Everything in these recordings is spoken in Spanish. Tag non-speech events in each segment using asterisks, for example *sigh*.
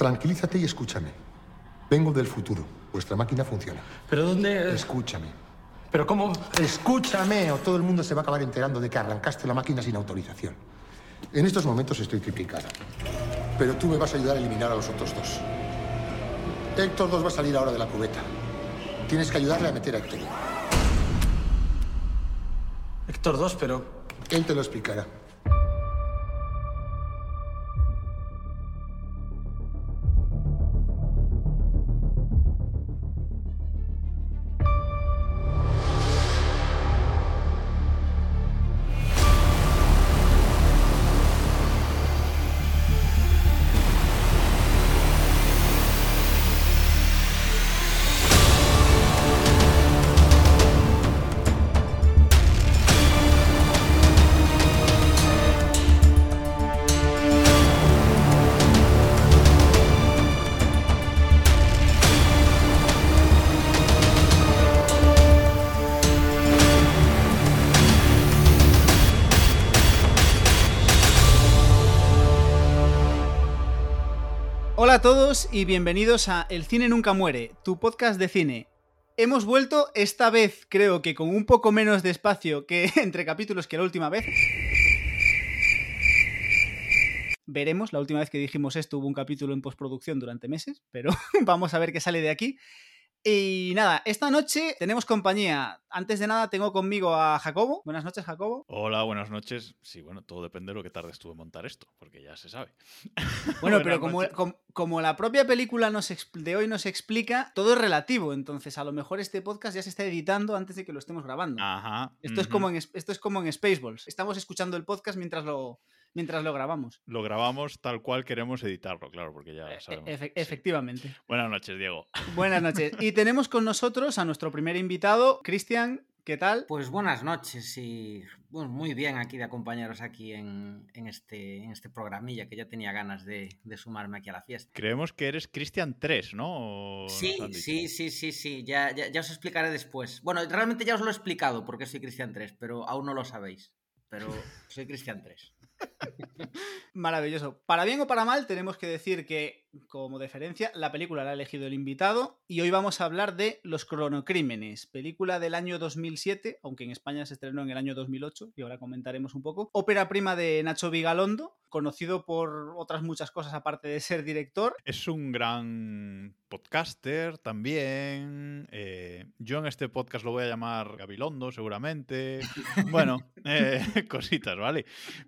Tranquilízate y escúchame. Vengo del futuro. Vuestra máquina funciona. ¿Pero dónde...? Escúchame. ¿Pero cómo...? Escúchame o todo el mundo se va a acabar enterando de que arrancaste la máquina sin autorización. En estos momentos estoy triplicada. Pero tú me vas a ayudar a eliminar a los otros dos. Héctor 2 va a salir ahora de la cubeta. Tienes que ayudarle a meter a Héctor. Héctor 2, pero... Él te lo explicará. Y bienvenidos a El cine nunca muere, tu podcast de cine. Hemos vuelto esta vez, creo que con un poco menos de espacio que *laughs* entre capítulos que la última vez. Veremos, la última vez que dijimos esto hubo un capítulo en postproducción durante meses, pero *laughs* vamos a ver qué sale de aquí. Y nada, esta noche tenemos compañía. Antes de nada tengo conmigo a Jacobo. Buenas noches, Jacobo. Hola, buenas noches. Sí, bueno, todo depende de lo que tardes tú en montar esto, porque ya se sabe. *laughs* Bueno, pero como, como, como, la propia película nos de hoy nos explica, todo es relativo. Entonces, a lo mejor este podcast ya se está editando antes de que lo estemos grabando. Ajá. Esto, uh -huh. es, como en, esto es como en Spaceballs. Estamos escuchando el podcast mientras lo, mientras lo grabamos. Lo grabamos tal cual queremos editarlo, claro, porque ya sabemos. Efe efectivamente. Sí. Buenas noches, Diego. Buenas noches. Y tenemos con nosotros a nuestro primer invitado, Cristian. ¿Qué tal? Pues buenas noches y bueno, muy bien aquí de acompañaros aquí en, en, este, en este programilla que ya tenía ganas de, de, sumarme aquí a la fiesta. Creemos que eres Cristian 3, ¿no? Sí, sí, sí, sí, sí, ya, ya, ya, os explicaré después. Bueno, realmente ya os lo he explicado porque soy Cristian 3, pero aún no lo sabéis. Pero *laughs* soy Cristian 3. Maravilloso. Para bien o para mal, tenemos que decir que, como deferencia, la película la ha elegido el invitado y hoy vamos a hablar de Los Cronocrímenes, película del año 2007, aunque en España se estrenó en el año 2008 y ahora comentaremos un poco. Ópera prima de Nacho Vigalondo, conocido por otras muchas cosas aparte de ser director. Es un gran podcaster también. Eh, yo en este podcast lo voy a llamar Gabilondo, seguramente. *laughs* bueno, eh, *laughs* cositas, ¿vale?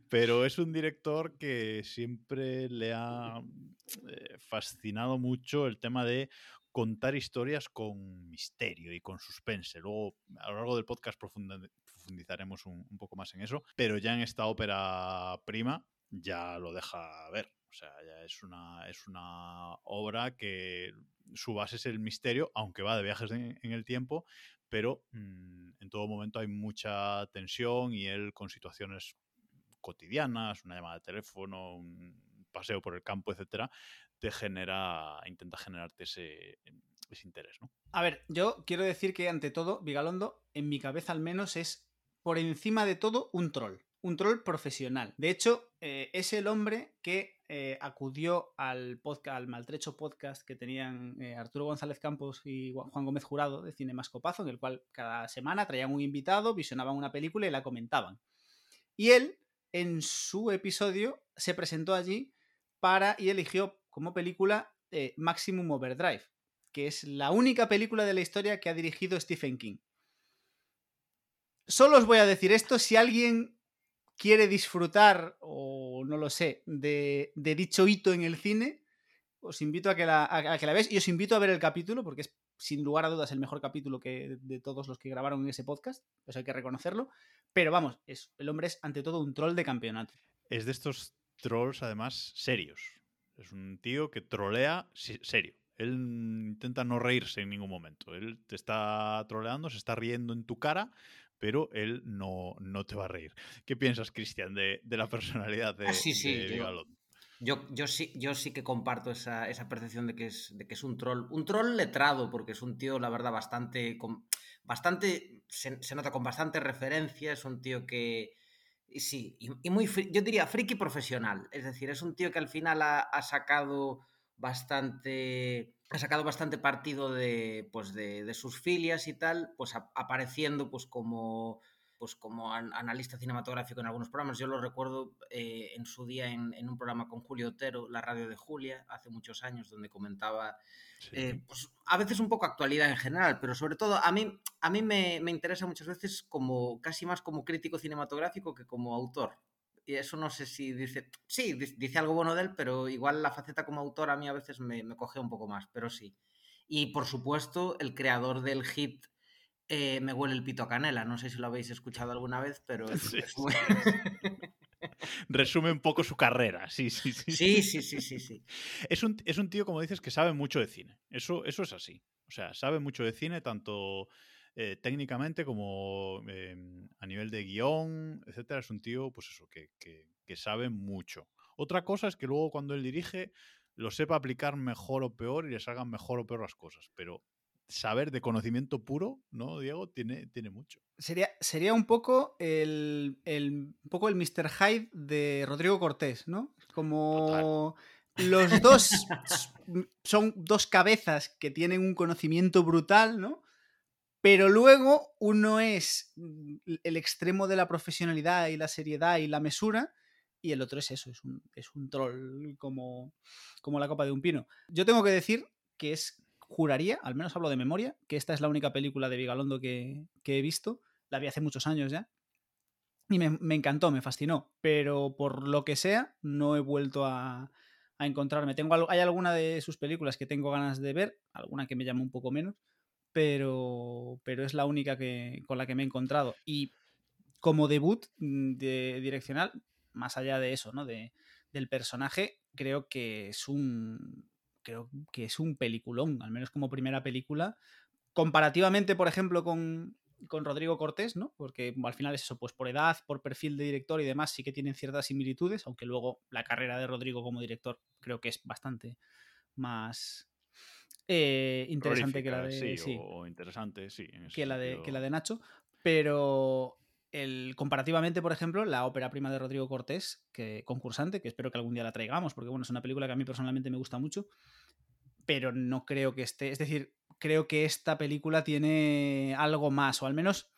Pero es un director que siempre le ha eh, fascinado mucho el tema de contar historias con misterio y con suspense. Luego, a lo largo del podcast profundizaremos un, poco más en eso, pero ya en esta ópera prima ya lo deja ver. O sea, ya es una, es una obra que su base es el misterio, aunque va de viajes en, el tiempo, pero mmm, en todo momento hay mucha tensión y él con situaciones cotidianas, una llamada de teléfono, un paseo por el campo, etcétera, te genera, intenta generarte ese, interés, ¿no? A ver, yo quiero decir que ante todo, Vigalondo, en mi cabeza al menos, es por encima de todo un troll un troll profesional. De hecho, eh, es el hombre que eh, acudió al, podcast, al maltrecho podcast que tenían eh, Arturo González Campos y Juan Gómez Jurado de Cine Mascopazo, en el cual cada semana traían un invitado, visionaban una película y la comentaban. Y él, en su episodio, se presentó allí para y eligió como película Maximum Overdrive, que es la única película de la historia que ha dirigido Stephen King. Solo os voy a decir esto si alguien quiere disfrutar, o no lo sé, de, dicho hito en el cine, os invito a que, la, a, que la veáis y os invito a ver el capítulo, porque es sin lugar a dudas el mejor capítulo que de todos los que grabaron en ese podcast, eso hay que reconocerlo, pero vamos, el hombre es ante todo un troll de campeonato. Es de estos trolls además serios, es un tío que trolea serio. Él intenta no reírse en ningún momento. Él te está troleando, se está riendo en tu cara, pero él no, no te va a reír. ¿Qué piensas, Cristian, de, de, la *laughs* personalidad de, ah, sí, sí, de yo, yo, yo, sí, yo sí que comparto esa, esa percepción de que, es, de que es un troll. Un troll letrado, porque es un tío, la verdad, bastante. Con, bastante se, se, nota con bastante referencia. Es un tío que. Sí, y, y muy. Yo diría friki profesional. Es decir, es un tío que al final ha, sacado bastante ha sacado bastante partido de, pues de, sus filias y tal, pues apareciendo pues como pues como an analista cinematográfico en algunos programas. Yo lo recuerdo eh, en su día en, en, un programa con Julio Otero, la radio de Julia, hace muchos años, donde comentaba, sí. eh, pues a veces un poco actualidad en general, pero sobre todo a mí, a mí me, me interesa muchas veces como casi más como crítico cinematográfico que como autor y eso no sé si dice, sí, dice algo bueno de él, pero igual la faceta como autor a mí a veces me, me coge un poco más, pero sí. Y por supuesto, el creador del hit eh, Me huele el pito a canela, no sé si lo habéis escuchado alguna vez, pero es, Sí, es muy... *laughs* Resume un poco su carrera, sí, sí, sí. sí, sí, sí, sí, sí. Es un, es un tío, como dices, que sabe mucho de cine. Eso, eso es así. O sea, sabe mucho de cine, tanto eh, técnicamente como eh, a nivel de guion, etcétera. Es un tío, pues eso, que, que, que, sabe mucho. Otra cosa es que luego cuando él dirige lo sepa aplicar mejor o peor y le salgan mejor o peor las cosas. Pero saber de conocimiento puro, ¿no, Diego? Tiene, tiene mucho. Sería, sería un poco el, el, un poco el Mr. Hyde de Rodrigo Cortés, ¿no? Como Total. *laughs* los dos son dos cabezas que tienen un conocimiento brutal, ¿no? Pero luego uno es el extremo de la profesionalidad y la seriedad y la mesura, y el otro es eso, es un, es un troll como, como la copa de un pino. Yo tengo que decir que es, juraría, al menos hablo de memoria, que esta es la única película de Vigalondo que, he visto. La vi hace muchos años ya. Y me, encantó, me fascinó. Pero por lo que sea, no he vuelto a, encontrarme. Tengo, hay alguna de sus películas que tengo ganas de ver, alguna que me llama un poco menos pero, pero es la única que, con la que me he encontrado. Y como debut de direccional, más allá de eso, ¿no? De, del personaje, creo que es un. Creo que es un peliculón, al menos como primera película. Comparativamente, por ejemplo, con, con Rodrigo Cortés, ¿no? Porque al final es eso, pues por edad, por perfil de director y demás, sí que tienen ciertas similitudes, aunque luego la carrera de Rodrigo como director creo que es bastante más, eh, interesante que la de sí, sí, o interesante sí que la de que la de Nacho pero comparativamente por ejemplo la ópera prima de Rodrigo Cortés que concursante que espero que algún día la traigamos porque bueno es una película que a mí personalmente me gusta mucho pero no creo que esté es decir creo que esta película tiene algo más o al menos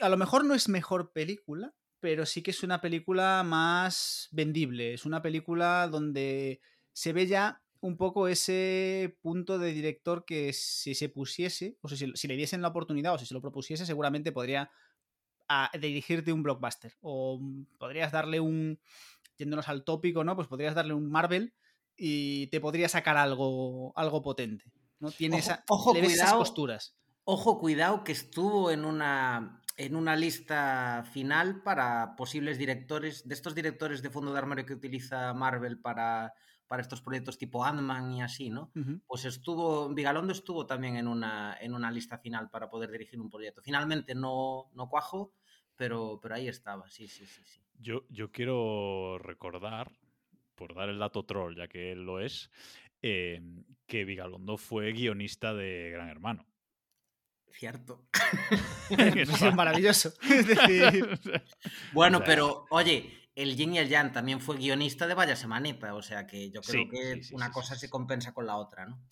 a lo mejor no es mejor película pero sí que es una película más vendible es una película donde se ve ya un poco ese punto de director que si se pusiese, o sea, si, le diesen la oportunidad o si se lo propusiese, seguramente podría a, dirigirte un blockbuster. O podrías darle un, yéndonos al tópico, ¿no? Pues podrías darle un Marvel y te podría sacar algo, algo potente. ¿no? Tiene ojo, esa, cuidado, esas costuras. Ojo, cuidado, que estuvo en una, en una lista final para posibles directores, de estos directores de fondo de armario que utiliza Marvel para para estos proyectos tipo Ant-Man y así, ¿no? Uh -huh. Pues estuvo, Vigalondo estuvo también en una, en una lista final para poder dirigir un proyecto. Finalmente no, no cuajo, pero, pero ahí estaba, sí, sí, sí. sí. Yo, yo quiero recordar, por dar el dato troll, ya que él lo es, eh, que Vigalondo fue guionista de Gran Hermano. Cierto. *laughs* *laughs* es maravilloso. *laughs* Es decir... bueno, o sea, pero oye, el Yin y el Yang también fue guionista de Vaya Semanita, o sea que yo creo sí, que sí, sí, una cosa se compensa con la otra, ¿no?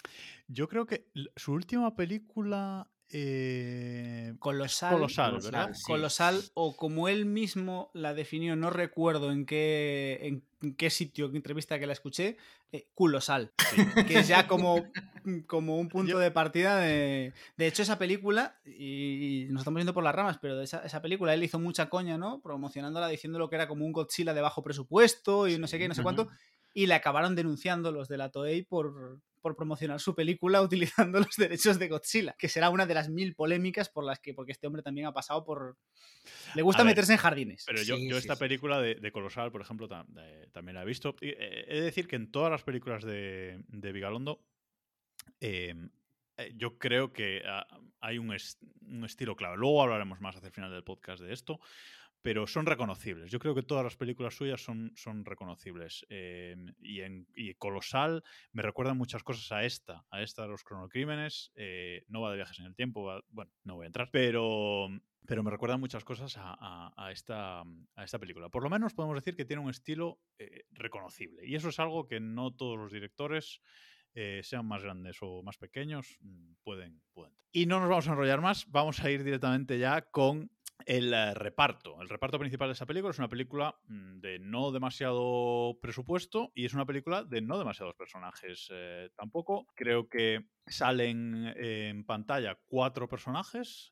Yo creo que su última película eh, colosal, colosal, ¿verdad? Colosal, o como él mismo la definió, no recuerdo en qué, en qué sitio, en qué entrevista que la escuché, eh, culosal, que es ya como, *laughs* como un punto Yo... de partida de... De hecho, esa película, y, nos estamos yendo por las ramas, pero de esa, esa, película él hizo mucha coña, ¿no? Promocionándola, diciendo lo que era como un Godzilla de bajo presupuesto y no sé qué, no sé cuánto, y le acabaron denunciando los de la Toei por, por promocionar su película *laughs* utilizando los derechos de Godzilla, que será una de las mil polémicas por las que, porque este hombre también ha pasado por... Le gusta ver, meterse en jardines. Pero yo, sí, yo esta sí, película de, de, Colosal, por ejemplo, tam, de, también la he visto. Y, eh, he de decir que en todas las películas de, de Vigalondo, eh, yo creo que uh, hay un, est un, estilo clave. Luego hablaremos más hacia el final del podcast de esto, pero son reconocibles. Yo creo que todas las películas suyas son, son reconocibles. Eh, y, en, Colosal me recuerdan muchas cosas a esta, a esta de los cronocrímenes. Eh, no va de viajes en el tiempo, bueno, no voy a entrar, pero, pero me recuerdan muchas cosas a, esta, a esta película. Por lo menos podemos decir que tiene un estilo eh, reconocible. Y eso es algo que no todos los directores sean más grandes o más pequeños, mm, pueden, pueden. Y no nos vamos a enrollar más, vamos a ir directamente ya con el eh, reparto. El reparto principal de esa película es una película mm, de no demasiado presupuesto y es una película de no demasiados personajes eh, tampoco. Creo que salen eh, en pantalla cuatro personajes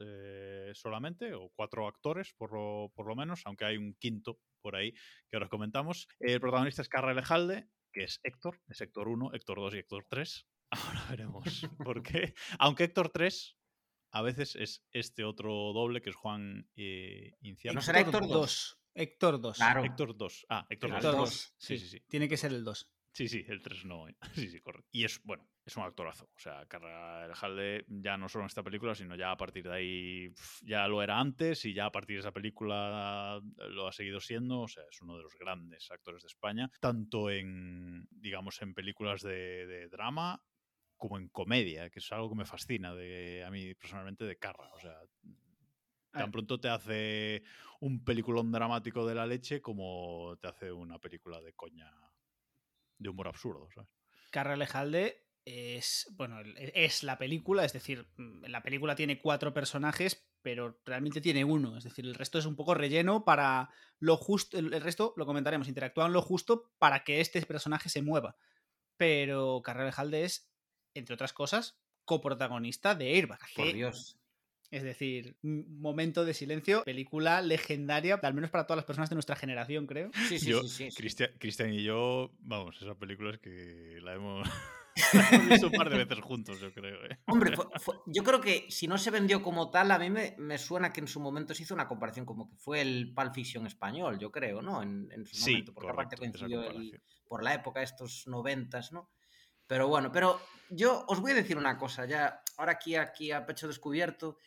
solamente, o cuatro actores por lo, por lo menos, aunque hay un quinto por ahí que ahora comentamos. El protagonista es Carra Elejalde, que es Héctor, es Héctor 1, Héctor 2 y Héctor 3. *laughs* Ahora veremos por qué. Aunque Héctor 3 a veces es este otro doble que es Juan eh, Inciarte. ¿No será Héctor 2. Héctor 2. Claro. Héctor 2. Ah, Héctor 2. Héctor Héctor dos. 2. Sí, sí, sí. Tiene que ser el 2. Sí, sí, el 3 no. eh. *laughs* Sí, sí, correcto. Y es, bueno, es un actorazo. O sea, Carra Elejalde ya no solo en esta película, sino ya a partir de ahí ya lo era antes y ya a partir de esa película lo ha seguido siendo. O sea, es uno de los grandes actores de España, tanto en, digamos, en películas de, de drama como en comedia, que es algo que me fascina de, a mí personalmente de Carra. O sea, Ah. tan pronto te hace un peliculón dramático de la leche como te hace una película de coña de humor absurdo, ¿sabes? Carra Alejalde es, bueno, el- es la película, es decir, mm, la película tiene cuatro personajes, pero realmente tiene uno, es decir, el resto es un poco relleno para lo justo, el resto, lo comentaremos, interactúan lo justo para que este personaje se mueva. Pero Carra Alejalde es, entre otras cosas, coprotagonista de Airbag. Por que- Dios. Es decir, momento de silencio, película legendaria, al menos para todas las personas de nuestra generación, creo. Sí, sí, Yo- sí, sí, sí. Cristian, Cristian y yo, vamos, esa película es que la hemos, *laughs* *laughs* la hemos visto un par de veces juntos, yo creo. ¿eh? Hombre, fue- fue- yo creo que si no se vendió como tal, a mí me, me suena que en su momento se hizo una comparación como que fue el Pulp Fiction español, yo creo, ¿no? En, en su Sí, momento, porque aparte correcto, coincidió el- por la época, estos noventas, ¿no? Pero bueno, pero yo os voy a decir una cosa, ya, ahora aquí, aquí a pecho descubierto.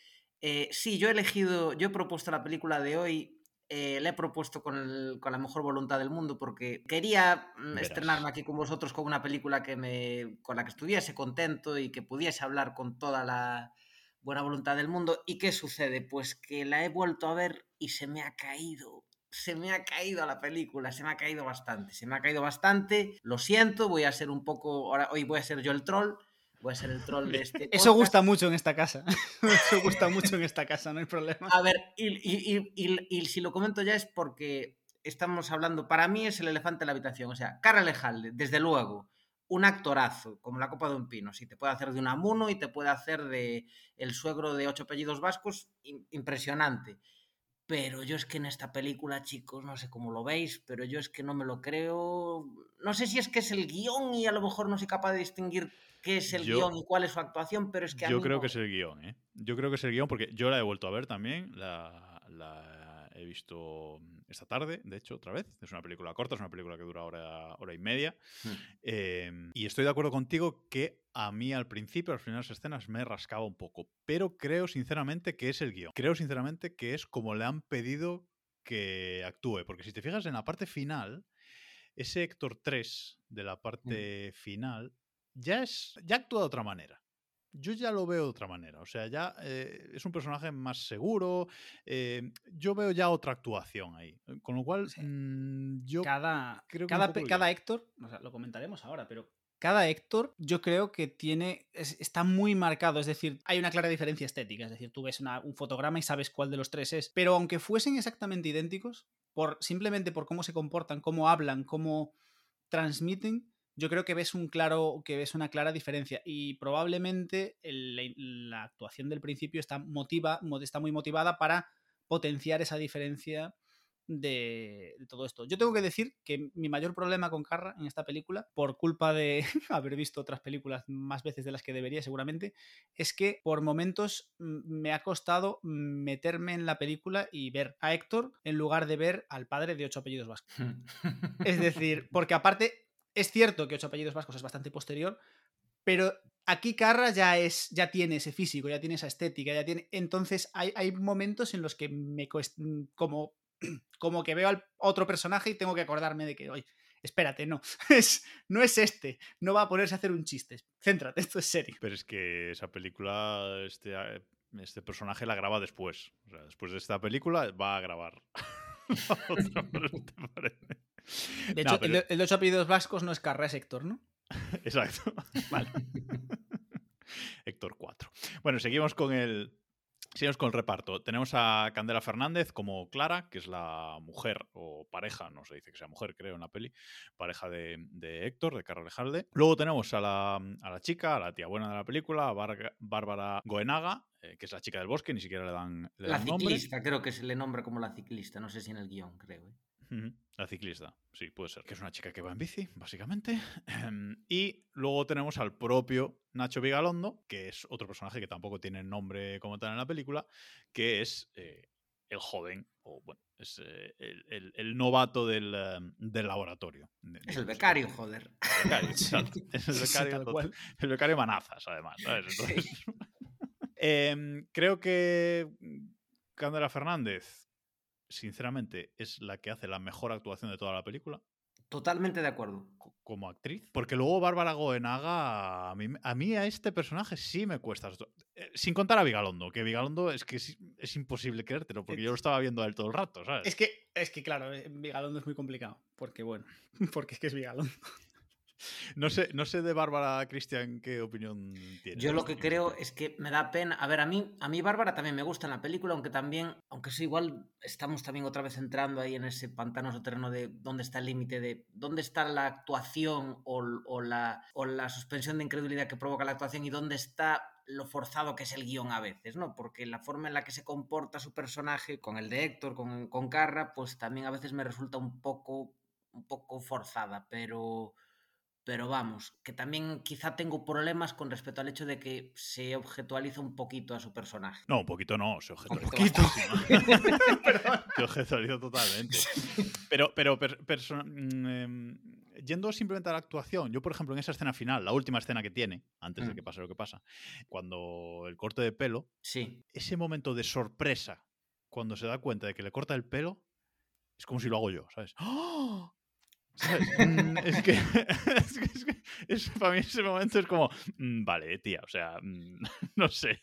Eh, sí, yo he elegido, yo he propuesto la película de hoy, eh, la he propuesto con, el- con la mejor voluntad del mundo porque quería mm, Verás. estrenarme aquí con vosotros con una película que me, con la que estuviese contento y que pudiese hablar con toda la buena voluntad del mundo. ¿Y qué sucede? Pues que la he vuelto a ver y se me ha caído se me ha caído la película, se me ha caído bastante, se me ha caído bastante, lo siento, voy a ser un poco, ahora, hoy voy a ser yo el troll, voy a ser el troll de este *laughs* Eso gusta mucho en esta casa. *laughs* Eso gusta mucho en esta casa, no hay problema. A ver, y, y- y- y- si lo comento ya es porque estamos hablando, para mí es el elefante en la habitación, o sea, Cara Lejalde, desde luego, un actorazo, como la copa de un pino, sí, te puede hacer de un amuno y te puede hacer de el suegro de ocho apellidos vascos, im- impresionante. Pero yo es que en esta película, chicos, no sé cómo lo veis, pero yo es que no me lo creo. No sé si es que es el guion y a lo mejor no soy capaz de distinguir qué es el Yo- guion y cuál es su actuación, pero es que a Yo mí creo no- que es el guion, ¿eh? Yo creo que es el guion porque yo la he vuelto a ver también, la, la he visto esta tarde, de hecho, otra vez. Es una película corta, es una película que dura hora, hora y media. Hmm. Eh, y estoy de acuerdo contigo que a mí al principio, a las primeras escenas, me rascaba un poco. Pero creo sinceramente que es el guion. Creo sinceramente que es como le han pedido que actúe. Porque si te fijas en la parte final, ese Héctor 3 de la parte final ya, es, ya actúa de otra manera. Yo ya lo veo de otra manera. O sea, ya eh, es un personaje más seguro. eh, yo veo ya otra actuación ahí. Con lo cual, Sí. mm, yo cada, creo que cada, cada. Héctor, o sea, lo comentaremos ahora, pero cada Héctor yo creo que tiene es- está muy marcado, es decir, hay una clara diferencia estética, es decir, tú ves una- un fotograma y sabes cuál de los tres es, pero aunque fuesen exactamente idénticos, por, simplemente por cómo se comportan, cómo hablan, cómo transmiten, yo creo que ves un claro que ves una clara diferencia y probablemente el- la, la actuación del principio está motiva mo- está muy motivada para potenciar esa diferencia de, de todo esto. Yo tengo que decir que mi mayor problema con Carra en esta película, por culpa de *laughs* haber visto otras películas más veces de las que debería seguramente, es que por momentos mm, me ha costado meterme en la película y ver a Héctor en lugar de ver al padre de ocho apellidos vascos. *laughs* Es decir, porque aparte es cierto que ocho apellidos vascos es bastante posterior, pero aquí Carra ya es, ya tiene ese físico, ya tiene esa estética, ya tiene. Entonces hay, hay momentos en los que me cuesta, como *clears throat* como que veo al otro personaje y tengo que acordarme de que, oye, espérate, no, *laughs* es, no es este, no va a ponerse a hacer un chiste, céntrate, esto es serio. Pero es que esa película, este, este personaje la graba después. O sea, después de esta película va a grabar. *laughs* otra, ¿te parece? De No, hecho, pero- el, de- el de ocho apellidos vascos no es Carra, es Héctor, ¿no? *laughs* Exacto. *laughs* Vale. Héctor 4. Bueno, seguimos con el. Seguimos con el reparto. Tenemos a Candela Fernández como Clara, que es la mujer o pareja, no se dice que sea mujer, creo, en la peli, pareja de, de Héctor, de Carlos Lejalde. Luego tenemos a la, a la chica, a la tía buena de la película, a Bar- Bárbara Goenaga, eh, que es la chica del bosque, ni siquiera le dan, le La dan nombre. ciclista, creo que se le nombra como la ciclista, no sé si en el guion, creo. ¿eh? La ciclista, sí, puede ser. Que es una chica que va en bici, básicamente. *laughs* Em, Y luego tenemos al propio Nacho Vigalondo, que es otro personaje que tampoco tiene nombre como tal en la película, que es eh, el joven, o bueno, es eh, el, el- el novato del, em, del laboratorio. Es el becario, joder. el becario. *laughs* Es el Sí, becario, tal total- cual. el becario Manazas, además. ¿sabes? Sí. Entonces, *laughs* em, creo que Candela Fernández, sinceramente, es la que hace la mejor actuación de toda la película Totalmente de acuerdo. co- como actriz. Porque luego Bárbara Goenaga, a mí, a mí a este personaje sí me cuesta. eh, Sin contar a Vigalondo, que Vigalondo es que es, es imposible creértelo, porque yo lo estaba viendo a él todo el rato, ¿sabes? Es que, es que claro, eh, Vigalondo es muy complicado, porque bueno, *laughs* porque es que es Vigalondo. No sé, no sé de Bárbara Cristian qué opinión tiene. Yo lo que creo es que me da pena. A ver, a mí, a mí Bárbara también me gusta en la película, aunque también, aunque eso igual estamos también otra vez entrando ahí en ese pantanoso terreno de dónde está el límite de dónde está la actuación o, o la, o la suspensión de incredulidad que provoca la actuación y dónde está lo forzado que es el guion a veces, ¿no? Porque la forma en la que se comporta su personaje con el de Héctor, con, con Carra, pues también a veces me resulta un poco, un poco forzada, pero pero vamos, que también quizá tengo problemas con respecto al hecho de que se objetualiza un poquito a su personaje. No, un poquito no, se objetualiza. Un poquito *laughs* *laughs* se objetualiza totalmente. Pero, pero per- perso- mm, em, yendo simplemente a la actuación, yo, por ejemplo, en esa escena final, la última escena que tiene, antes de Mm. que pase lo que pasa, cuando el corte de pelo, Sí, ese momento de sorpresa, cuando se da cuenta de que le corta el pelo, es como si lo hago yo, ¿sabes? ¡Oh! Mm, *laughs* es que, para mí ese momento es como, mm, vale, tía, o sea, mm, *laughs* no sé,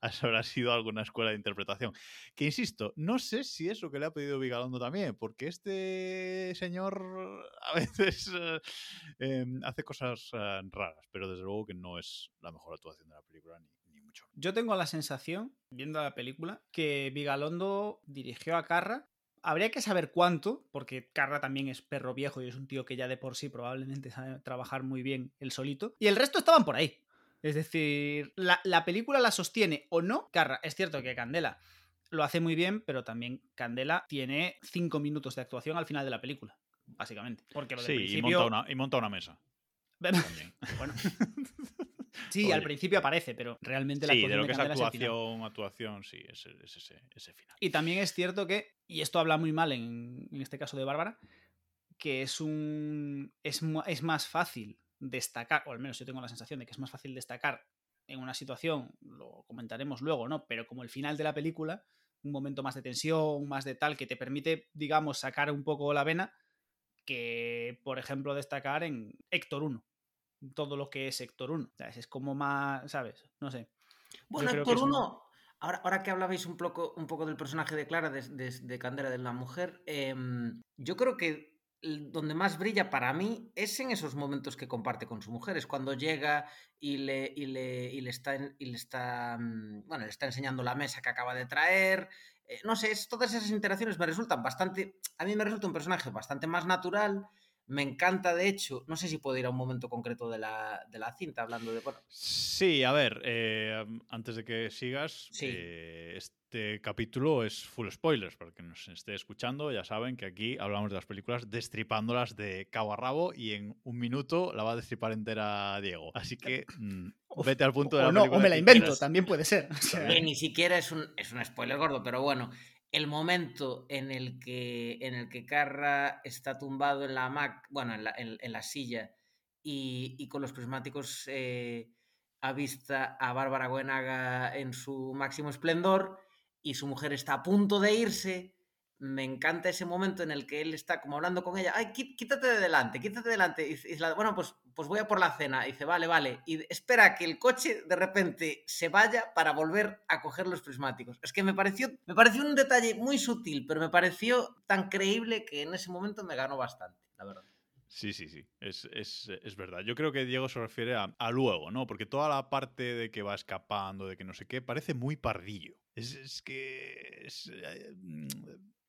habrá sido alguna escuela de interpretación. Que insisto, no sé si es lo que le ha pedido Vigalondo también, porque este señor a veces eh, em, hace cosas eh, raras, pero desde luego que no es la mejor actuación de la película, ni, ni mucho. Yo tengo la sensación, viendo la película, que Vigalondo dirigió a Carra. Habría que saber cuánto, porque Carra también es perro viejo y es un tío que ya de por sí probablemente sabe trabajar muy bien él solito. Y el resto estaban por ahí. Es decir, la, la película la sostiene o no. Carra, es cierto que Candela lo hace muy bien, pero también Candela tiene cinco minutos de actuación al final de la película, básicamente. Porque lo del Sí, y monta, una, y monta una mesa. *laughs* Bueno, *laughs* sí, Oye. al principio aparece, pero realmente la Sí, de lo que es actuación, actuación, sí, es, ese, ese final. Y también es cierto que, y esto habla muy mal en, en este caso de Bárbara, que es un. Es, es más fácil destacar, o al menos yo tengo la sensación de que es más fácil destacar en una situación, lo comentaremos luego, ¿no? Pero como el final de la película, un momento más de tensión, más de tal, que te permite, digamos, sacar un poco la vena, que, por ejemplo, destacar en Héctor 1. Todo lo que es Héctor 1. ¿sabes? Es como más, ¿sabes? No sé. Bueno, un- uno, ahora, ahora que hablabais un poco, un poco del personaje de Clara, de, de- de Candela, de la mujer, em, yo creo que donde más brilla para mí es en esos momentos que comparte con su mujer, es cuando llega y le, y le, y le está, y le está, mm, bueno, le está enseñando la mesa que acaba de traer. eh, no sé, es- todas esas interacciones me resultan bastante, a mí me resulta un personaje bastante más natural. Me encanta, de hecho, no sé si puedo ir a un momento concreto de la, de la cinta, hablando de, bueno, Sí, a ver, eh, antes de que sigas, Sí. eh, este capítulo es full spoilers, para que nos esté escuchando, ya saben que aquí hablamos de las películas destripándolas de cabo a rabo y en un minuto la va a destripar entera Diego. Así que mm, *coughs* O- vete al punto de la O no, o me la invento, quieras. también puede ser. O sea, ni siquiera es un, es un spoiler gordo, pero bueno, el momento en el que, en el que Carra está tumbado en la Mac, bueno, en la, en- la silla y, y con los prismáticos eh, avista a Bárbara Buenaga en su máximo esplendor y su mujer está a punto de irse, me encanta ese momento en el que él está como hablando con ella, ay, quí- quítate de delante, quítate de delante. Y bueno, pues, pues voy a por la cena. Y dice, vale, vale. Y espera que el coche de repente se vaya para volver a coger los prismáticos. Es que me pareció, me pareció un detalle muy sutil, pero me pareció tan creíble que en ese momento me ganó bastante, la verdad. Sí, sí, sí, es, es- es verdad. Yo creo que Diego se refiere a, luego, ¿no? Porque toda la parte de que va escapando, de que no sé qué, parece muy pardillo. Es, es que. eh,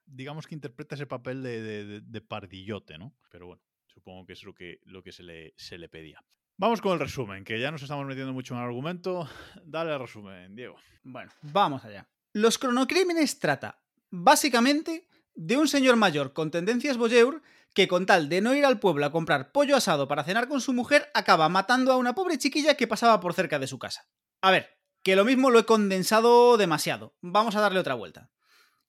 digamos que interpreta ese papel de, pardillote, ¿no? Pero bueno, supongo que es lo que, lo que se, le, se le pedía. Vamos con el resumen, que ya nos estamos metiendo mucho en el argumento. *laughs* Dale el resumen, Diego. Bueno, vamos allá. Los cronocrímenes trata, básicamente, de un señor mayor con tendencias voyeur que con tal de no ir al pueblo a comprar pollo asado para cenar con su mujer, acaba matando a una pobre chiquilla que pasaba por cerca de su casa. A ver, que lo mismo lo he condensado demasiado. Vamos a darle otra vuelta.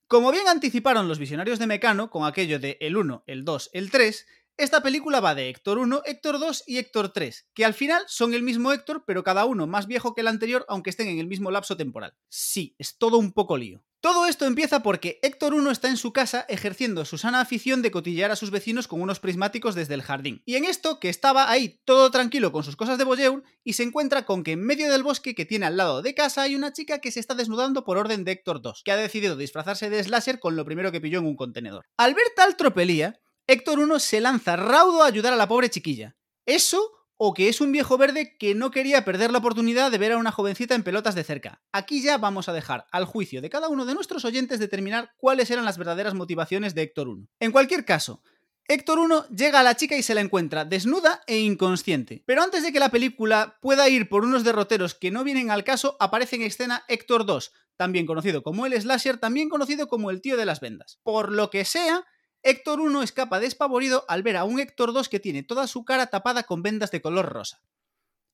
Como bien anticiparon los visionarios de Mecano con aquello de el 1, el 2, el 3, esta película va de Héctor 1, Héctor 2 y Héctor 3, que al final son el mismo Héctor, pero cada uno más viejo que el anterior, aunque estén en el mismo lapso temporal. Sí, es todo un poco lío. Todo esto empieza porque Héctor 1 está en su casa ejerciendo su sana afición de cotillear a sus vecinos con unos prismáticos desde el jardín. Y en esto, que estaba ahí todo tranquilo con sus cosas de Boyeur, y se encuentra con que en medio del bosque que tiene al lado de casa hay una chica que se está desnudando por orden de Héctor 2, que ha decidido disfrazarse de slasher con lo primero que pilló en un contenedor. Al ver tal tropelía, Héctor 1 se lanza raudo a ayudar a la pobre chiquilla. Eso o que es un viejo verde que no quería perder la oportunidad de ver a una jovencita en pelotas de cerca. Aquí ya vamos a dejar al juicio de cada uno de nuestros oyentes determinar cuáles eran las verdaderas motivaciones de Héctor 1. En cualquier caso, Héctor 1 llega a la chica y se la encuentra desnuda e inconsciente. Pero antes de que la película pueda ir por unos derroteros que no vienen al caso, aparece en escena Héctor 2, también conocido como el slasher, también conocido como el tío de las vendas. Por lo que sea, Héctor 1 escapa despavorido al ver a un Héctor 2 que tiene toda su cara tapada con vendas de color rosa.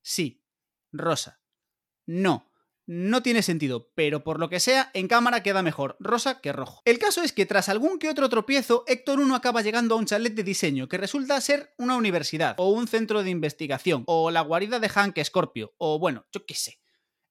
Sí, rosa. No, no tiene sentido, pero por lo que sea, en cámara queda mejor rosa que rojo. El caso es que tras algún que otro tropiezo, Héctor 1 acaba llegando a un chalet de diseño que resulta ser una universidad, o un centro de investigación, o la guarida de Hank Scorpio, o bueno, yo qué sé.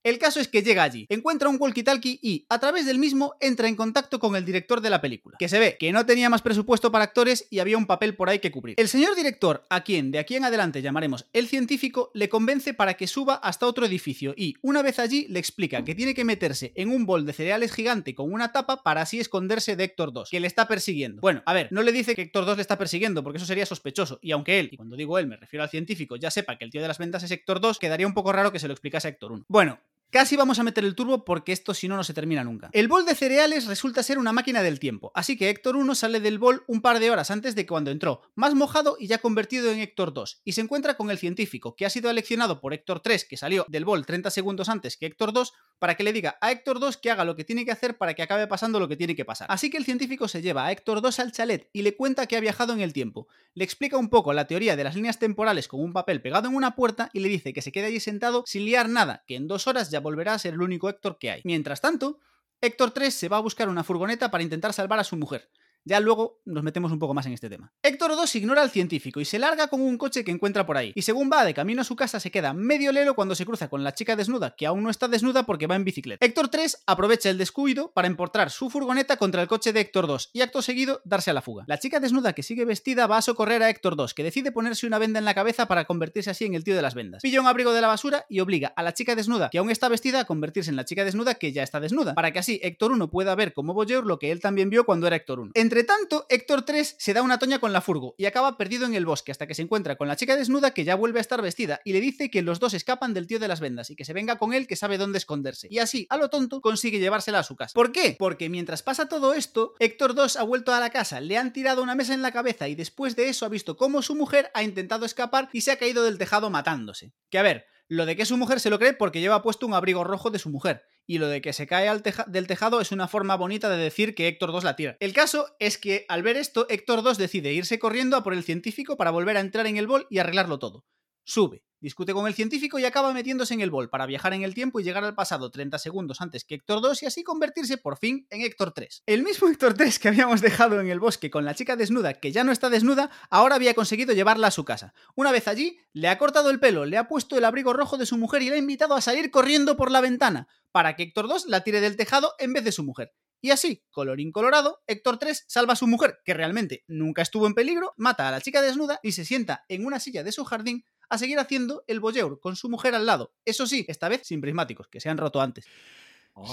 El caso es que llega allí, encuentra un walkie-talkie y, a través del mismo, entra en contacto con el director de la película, que se ve que no tenía más presupuesto para actores y había un papel por ahí que cubrir. El señor director, a quien de aquí en adelante llamaremos el científico, le convence para que suba hasta otro edificio y, una vez allí, le explica que tiene que meterse en un bol de cereales gigante con una tapa para así esconderse de Héctor 2, que le está persiguiendo. Bueno, a ver, no le dice que Héctor 2 le está persiguiendo, porque eso sería sospechoso, y aunque él, y cuando digo él me refiero al científico, ya sepa que el tío de las ventas es Héctor 2, quedaría un poco raro que se lo explicase a Héctor 1. Bueno, Casi vamos a meter el turbo porque esto si no no se termina nunca. El bol de cereales resulta ser una máquina del tiempo, así que Héctor 1 sale del bol un par de horas antes de cuando entró, más mojado y ya convertido en Héctor 2, y se encuentra con el científico, que ha sido aleccionado por Héctor 3, que salió del bol 30 segundos antes que Héctor 2, para que le diga a Héctor 2 que haga lo que tiene que hacer para que acabe pasando lo que tiene que pasar. Así que el científico se lleva a Héctor 2 al chalet y le cuenta que ha viajado en el tiempo. Le explica un poco la teoría de las líneas temporales con un papel pegado en una puerta y le dice que se quede allí sentado sin liar nada, que en dos horas ya volverá a ser el único Héctor que hay. Mientras tanto, Héctor 3 se va a buscar una furgoneta para intentar salvar a su mujer. Ya luego nos metemos un poco más en este tema. Héctor 2 ignora al científico y se larga con un coche que encuentra por ahí. Y según va de camino a su casa se queda medio lelo cuando se cruza con la chica desnuda, que aún no está desnuda porque va en bicicleta. Héctor 3 aprovecha el descuido para empotrar su furgoneta contra el coche de Héctor 2 y acto seguido darse a la fuga. La chica desnuda que sigue vestida va a socorrer a Héctor 2, que decide ponerse una venda en la cabeza para convertirse así en el tío de las vendas. Pilla un abrigo de la basura y obliga a la chica desnuda, que aún está vestida, a convertirse en la chica desnuda que ya está desnuda, para que así Héctor 1 pueda ver como Boyer lo que él también vio cuando era Héctor 1. Entre tanto, Héctor Héctor 3 se da una toña con la furgo y acaba perdido en el bosque hasta que se encuentra con la chica desnuda que ya vuelve a estar vestida y le dice que los dos escapan del tío de las vendas y que se venga con él que sabe dónde esconderse. Y así, a lo tonto, consigue llevársela a su casa. ¿Por qué? Porque mientras pasa todo esto, Héctor 2 ha vuelto a la casa, le han tirado una mesa en la cabeza y después de eso ha visto cómo su mujer ha intentado escapar y se ha caído del tejado matándose. Que a ver, lo de que su mujer se lo cree porque lleva puesto un abrigo rojo de su mujer. Y lo de que se cae del tejado es una forma bonita de decir que Héctor 2 la tira. El caso es que al ver esto, Héctor 2 decide irse corriendo a por el científico para volver a entrar en el bol y arreglarlo todo. Sube, discute con el científico y acaba metiéndose en el bol para viajar en el tiempo y llegar al pasado 30 segundos antes que Héctor 2 y así convertirse por fin en Héctor 3. El mismo *laughs* Héctor 3 que habíamos dejado en el bosque con la chica desnuda que ya no está desnuda, ahora había conseguido llevarla a su casa. Una vez allí, le ha cortado el pelo, le ha puesto el abrigo rojo de su mujer y la ha invitado a salir corriendo por la ventana para que Héctor 2 la tire del tejado en vez de su mujer. Y así, colorín colorado, Héctor 3 salva a su mujer, que realmente nunca estuvo en peligro, mata a la chica desnuda y se sienta en una silla de su jardín a seguir haciendo el voyeur con su mujer al lado. Eso sí, esta vez sin prismáticos, que se han roto antes.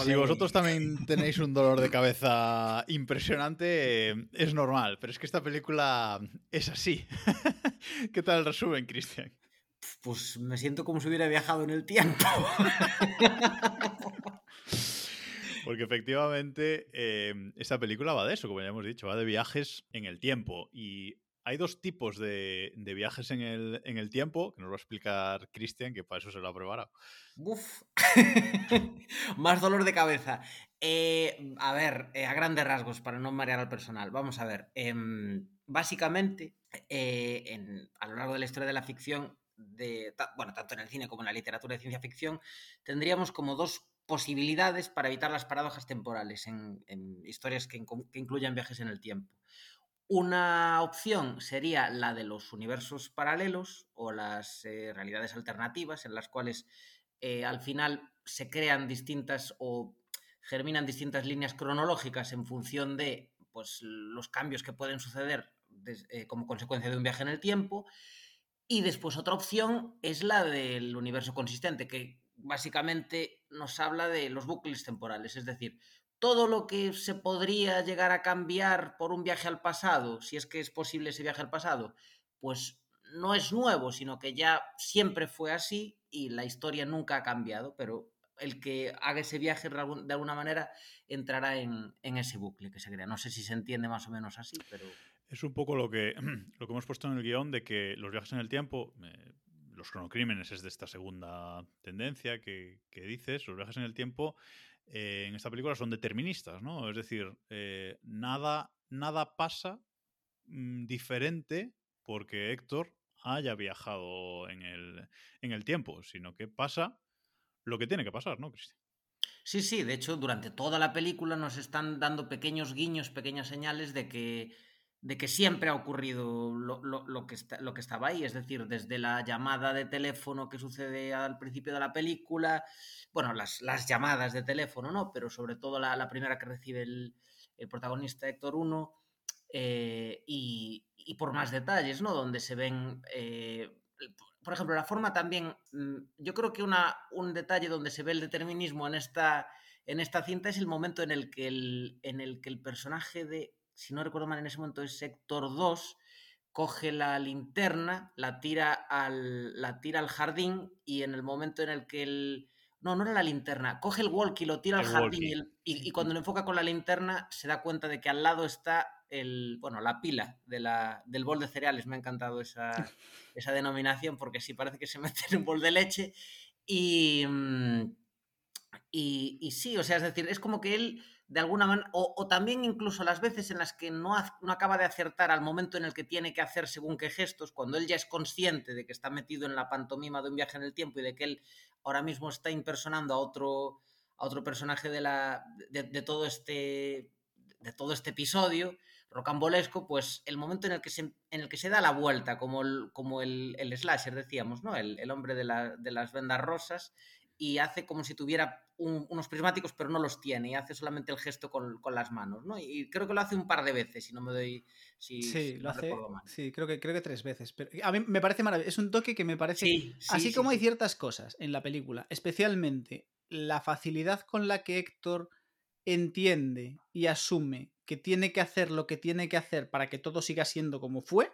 Si vosotros también tenéis un dolor de cabeza impresionante, eh, es normal, pero es que esta película es así. *laughs* ¿Qué tal el resumen, Cristian? Pues me siento como si hubiera viajado en el tiempo. *laughs* Porque efectivamente eh, esta película va de eso, como ya hemos dicho, va de viajes en el tiempo. Y hay dos tipos de, de viajes en el, en el, tiempo, que nos va a explicar Cristian, que para eso se lo ha preparado. Uf, *laughs* más dolor de cabeza. Eh, a ver, eh, a grandes rasgos, para no marear al personal, vamos a ver. Eh, básicamente, en, a lo largo de la historia de la ficción, de, bueno, tanto en el cine como en la literatura de ciencia ficción, tendríamos como dos posibilidades para evitar las paradojas temporales en, historias que, incluyan viajes en el tiempo. Una opción sería la de los universos paralelos o las eh, realidades alternativas en las cuales eh, al final se crean distintas o germinan distintas líneas cronológicas en función de pues, los cambios que pueden suceder eh, como consecuencia de un viaje en el tiempo. Y después otra opción es la del universo consistente, que básicamente nos habla de los bucles temporales, es decir, todo lo que se podría llegar a cambiar por un viaje al pasado, si es que es posible ese viaje al pasado, pues no es nuevo, sino que ya siempre fue así y la historia nunca ha cambiado, pero el que haga ese viaje de alguna manera entrará en, en ese bucle que se crea. No sé si se entiende más o menos así, pero... Es un poco lo que, *clears throat* lo que hemos puesto en el guion de que los viajes en el tiempo, eh, los cronocrímenes es de esta segunda tendencia que, dices, los viajes en el tiempo eh, en esta película son deterministas, ¿no? Es decir, eh, nada, nada pasa mmm, diferente porque Héctor haya viajado en el, en el tiempo, sino que pasa lo que tiene que pasar, ¿no, Cristian? Sí, sí, de hecho, durante toda la película nos están dando pequeños guiños, pequeñas señales de que de que siempre ha ocurrido lo, lo, que está, lo, que estaba ahí, es decir, desde la llamada de teléfono que sucede al principio de la película, bueno, las, las llamadas de teléfono, ¿no? Pero sobre todo la, la primera que recibe el, el protagonista Héctor 1, eh, y, y, por más detalles, ¿no? Donde se ven, eh, por ejemplo, la forma también, mm, yo creo que una, un detalle donde se ve el determinismo en esta, en esta cinta es el momento en el que el, en el, que el personaje de si no recuerdo mal en ese momento es Sector 2, coge la linterna, la tira al, la tira al jardín y en el momento en el que el... No, no era la linterna, coge el walkie, lo tira el al jardín y, el, y, y, cuando lo enfoca con la linterna se da cuenta de que al lado está el, bueno, la pila de la, del bol de cereales. Me ha encantado esa, *laughs* esa denominación porque sí parece que se mete en un bol de leche y, mm, y, y sí, o sea, es decir, es como que él de alguna manera, o, también incluso las veces en las que no, no, acaba de acertar al momento en el que tiene que hacer según qué gestos, cuando él ya es consciente de que está metido en la pantomima de un viaje en el tiempo y de que él ahora mismo está impersonando a otro, a otro personaje de, la, de, de todo este, de todo este episodio rocambolesco, pues el momento en el que se, en el que se da la vuelta, como el, como el, el slasher, decíamos, ¿no? El, el hombre de, la, de las vendas rosas, y hace como si tuviera un, unos prismáticos, pero no los tiene, y hace solamente el gesto con, con, las manos, ¿no? Y creo que lo hace un par de veces, si no me doy. Si, sí, si lo hace. Sí, creo que, creo que tres veces. Pero a mí me parece maravilloso. Es un toque que me parece. Sí, sí, así como hay ciertas cosas en la película, especialmente la facilidad con la que Héctor entiende y asume que tiene que hacer lo que tiene que hacer para que todo siga siendo como fue.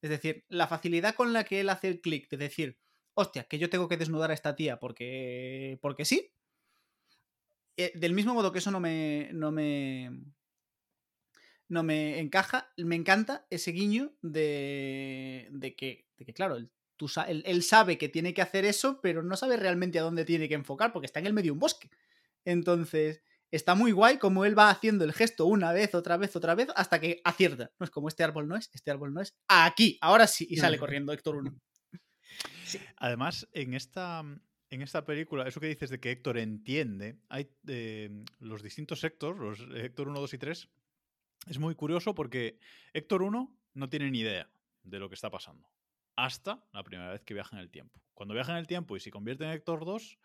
Es decir, la facilidad con la que él hace el clic de decir, hostia, que yo tengo que desnudar a esta tía porque, porque sí. Eh, del mismo modo que eso no me, no me, no me encaja, me encanta ese guiño de, de, que, de que, claro, él, tú, él, él, sabe que tiene que hacer eso, pero no sabe realmente a dónde tiene que enfocar porque está en el medio de un bosque. Entonces, está muy guay como él va haciendo el gesto una vez, otra vez, otra vez, hasta que acierta. No es como este árbol no es, este árbol no es. Aquí, ahora sí, y sale corriendo Héctor 1. Además, en esta, en esta película, eso que dices de que Héctor entiende, hay eh, los distintos Héctor, los Héctor 1, 2 y 3, es muy curioso porque Héctor 1 no tiene ni idea de lo que está pasando. Hasta la primera vez que viaja en el tiempo. Cuando viaja en el tiempo y se convierte en Héctor 2,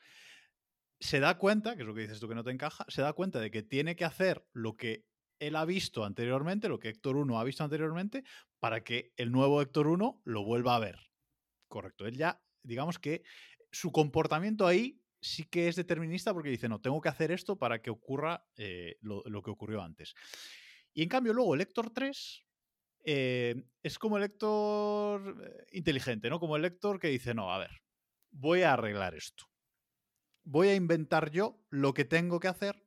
se da cuenta, que es lo que dices tú que no te encaja, se da cuenta de que tiene que hacer lo que él ha visto anteriormente, lo que Héctor 1 ha visto anteriormente, para que el nuevo Héctor 1 lo vuelva a ver. Correcto. Él ya, digamos que su comportamiento ahí sí que es determinista porque dice, no, tengo que hacer esto para que ocurra eh, lo, que ocurrió antes. Y en cambio, luego el Héctor 3 eh, es como el Héctor eh, inteligente, ¿no? Como el Héctor que dice, no, a ver, voy a arreglar esto. Voy a inventar yo lo que tengo que hacer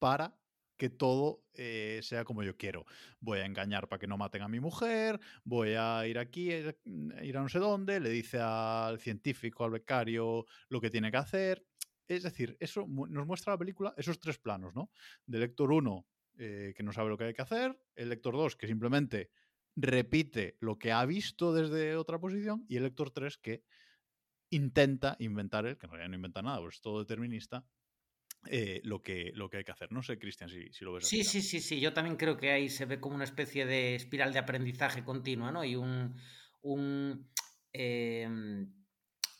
para que todo eh, sea como yo quiero. Voy a engañar para que no maten a mi mujer, voy a ir aquí, eh, ir a no sé dónde, le dice al científico, al becario, lo que tiene que hacer. Es decir, eso nos muestra la película esos tres planos, ¿no? Del lector 1, eh, que no sabe lo que hay que hacer, el lector 2, que simplemente repite lo que ha visto desde otra posición, y el lector 3, que intenta inventar él, que en realidad no inventa nada, pues es todo determinista, eh, lo, que, lo que hay que hacer. No sé, Cristian, si, si, lo ves. Sí, así, sí, sí, sí. Yo también creo que ahí se ve como una especie de espiral de aprendizaje continua, ¿no? Y un. un eh,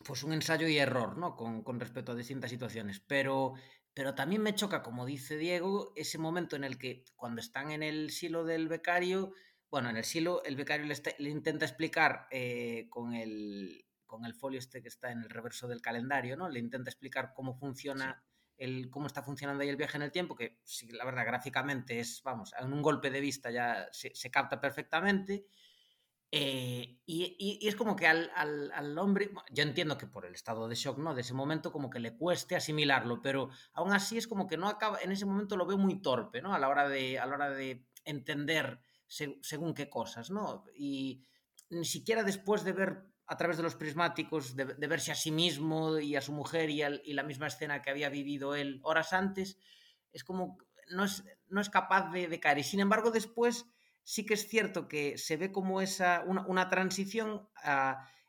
pues un ensayo y error, ¿no? Con, con, respecto a distintas situaciones. Pero, pero también me choca, como dice Diego, ese momento en el que cuando están en el silo del becario, bueno, en el silo, el becario le, está, le intenta explicar eh, con el con el folio este que está en el reverso del calendario, ¿no? Le intenta explicar cómo funciona sí el, cómo está funcionando ahí el viaje en el tiempo, que sí, la verdad gráficamente es, vamos, en un golpe de vista ya se, se capta perfectamente. Eh, y, y, y, es como que al, al, al, hombre, yo entiendo que por el estado de shock, ¿no? De ese momento como que le cueste asimilarlo, pero aún así es como que no acaba, en ese momento lo veo muy torpe, ¿no? A la hora de, a la hora de entender se, según qué cosas, ¿no? Y ni siquiera después de ver a través de los prismáticos, de, verse a sí mismo y a su mujer y, al, la misma escena que había vivido él horas antes, es como, no es, no es capaz de, de, caer. Y sin embargo, después sí que es cierto que se ve como esa, una, transición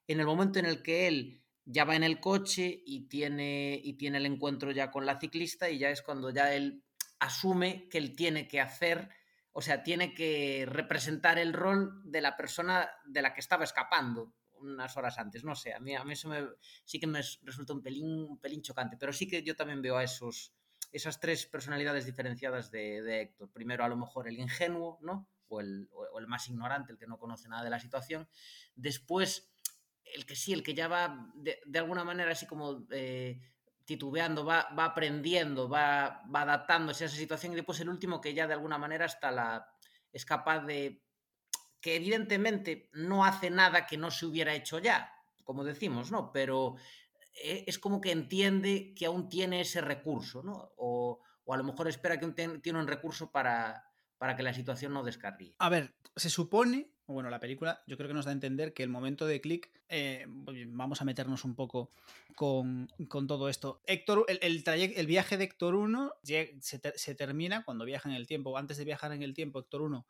en el momento en el que él ya va en el coche y tiene, y tiene el encuentro ya con la ciclista y ya es cuando ya él asume que él tiene que hacer, o sea, tiene que representar el rol de la persona de la que estaba escapando unas horas antes, no sé, a mí, a mí eso me, sí que me resulta un pelín, pelín chocante, pero sí que yo también veo a esos, esas tres personalidades diferenciadas de, de Héctor. Primero, a lo mejor el ingenuo, ¿no? O el, o el, más ignorante, el que no conoce nada de la situación. Después, el que sí, el que ya va de, de alguna manera así como eh, titubeando, va, va aprendiendo, va, va adaptándose a esa situación. Y después el último que ya de alguna manera hasta la, es capaz de que evidentemente no hace nada que no se hubiera hecho ya, como decimos, ¿no? Pero eh, es como que entiende que aún tiene ese recurso, ¿no? O, a lo mejor espera que tiene un recurso para, para que la situación no descarríe. A ver, se supone, bueno, la película yo creo que nos da a entender que el momento de clic, eh, vamos a meternos un poco con, con todo esto. Héctor, el, viaje de Héctor 1 se, te se, termina cuando viaja en el tiempo. Antes de viajar en el tiempo, Héctor 1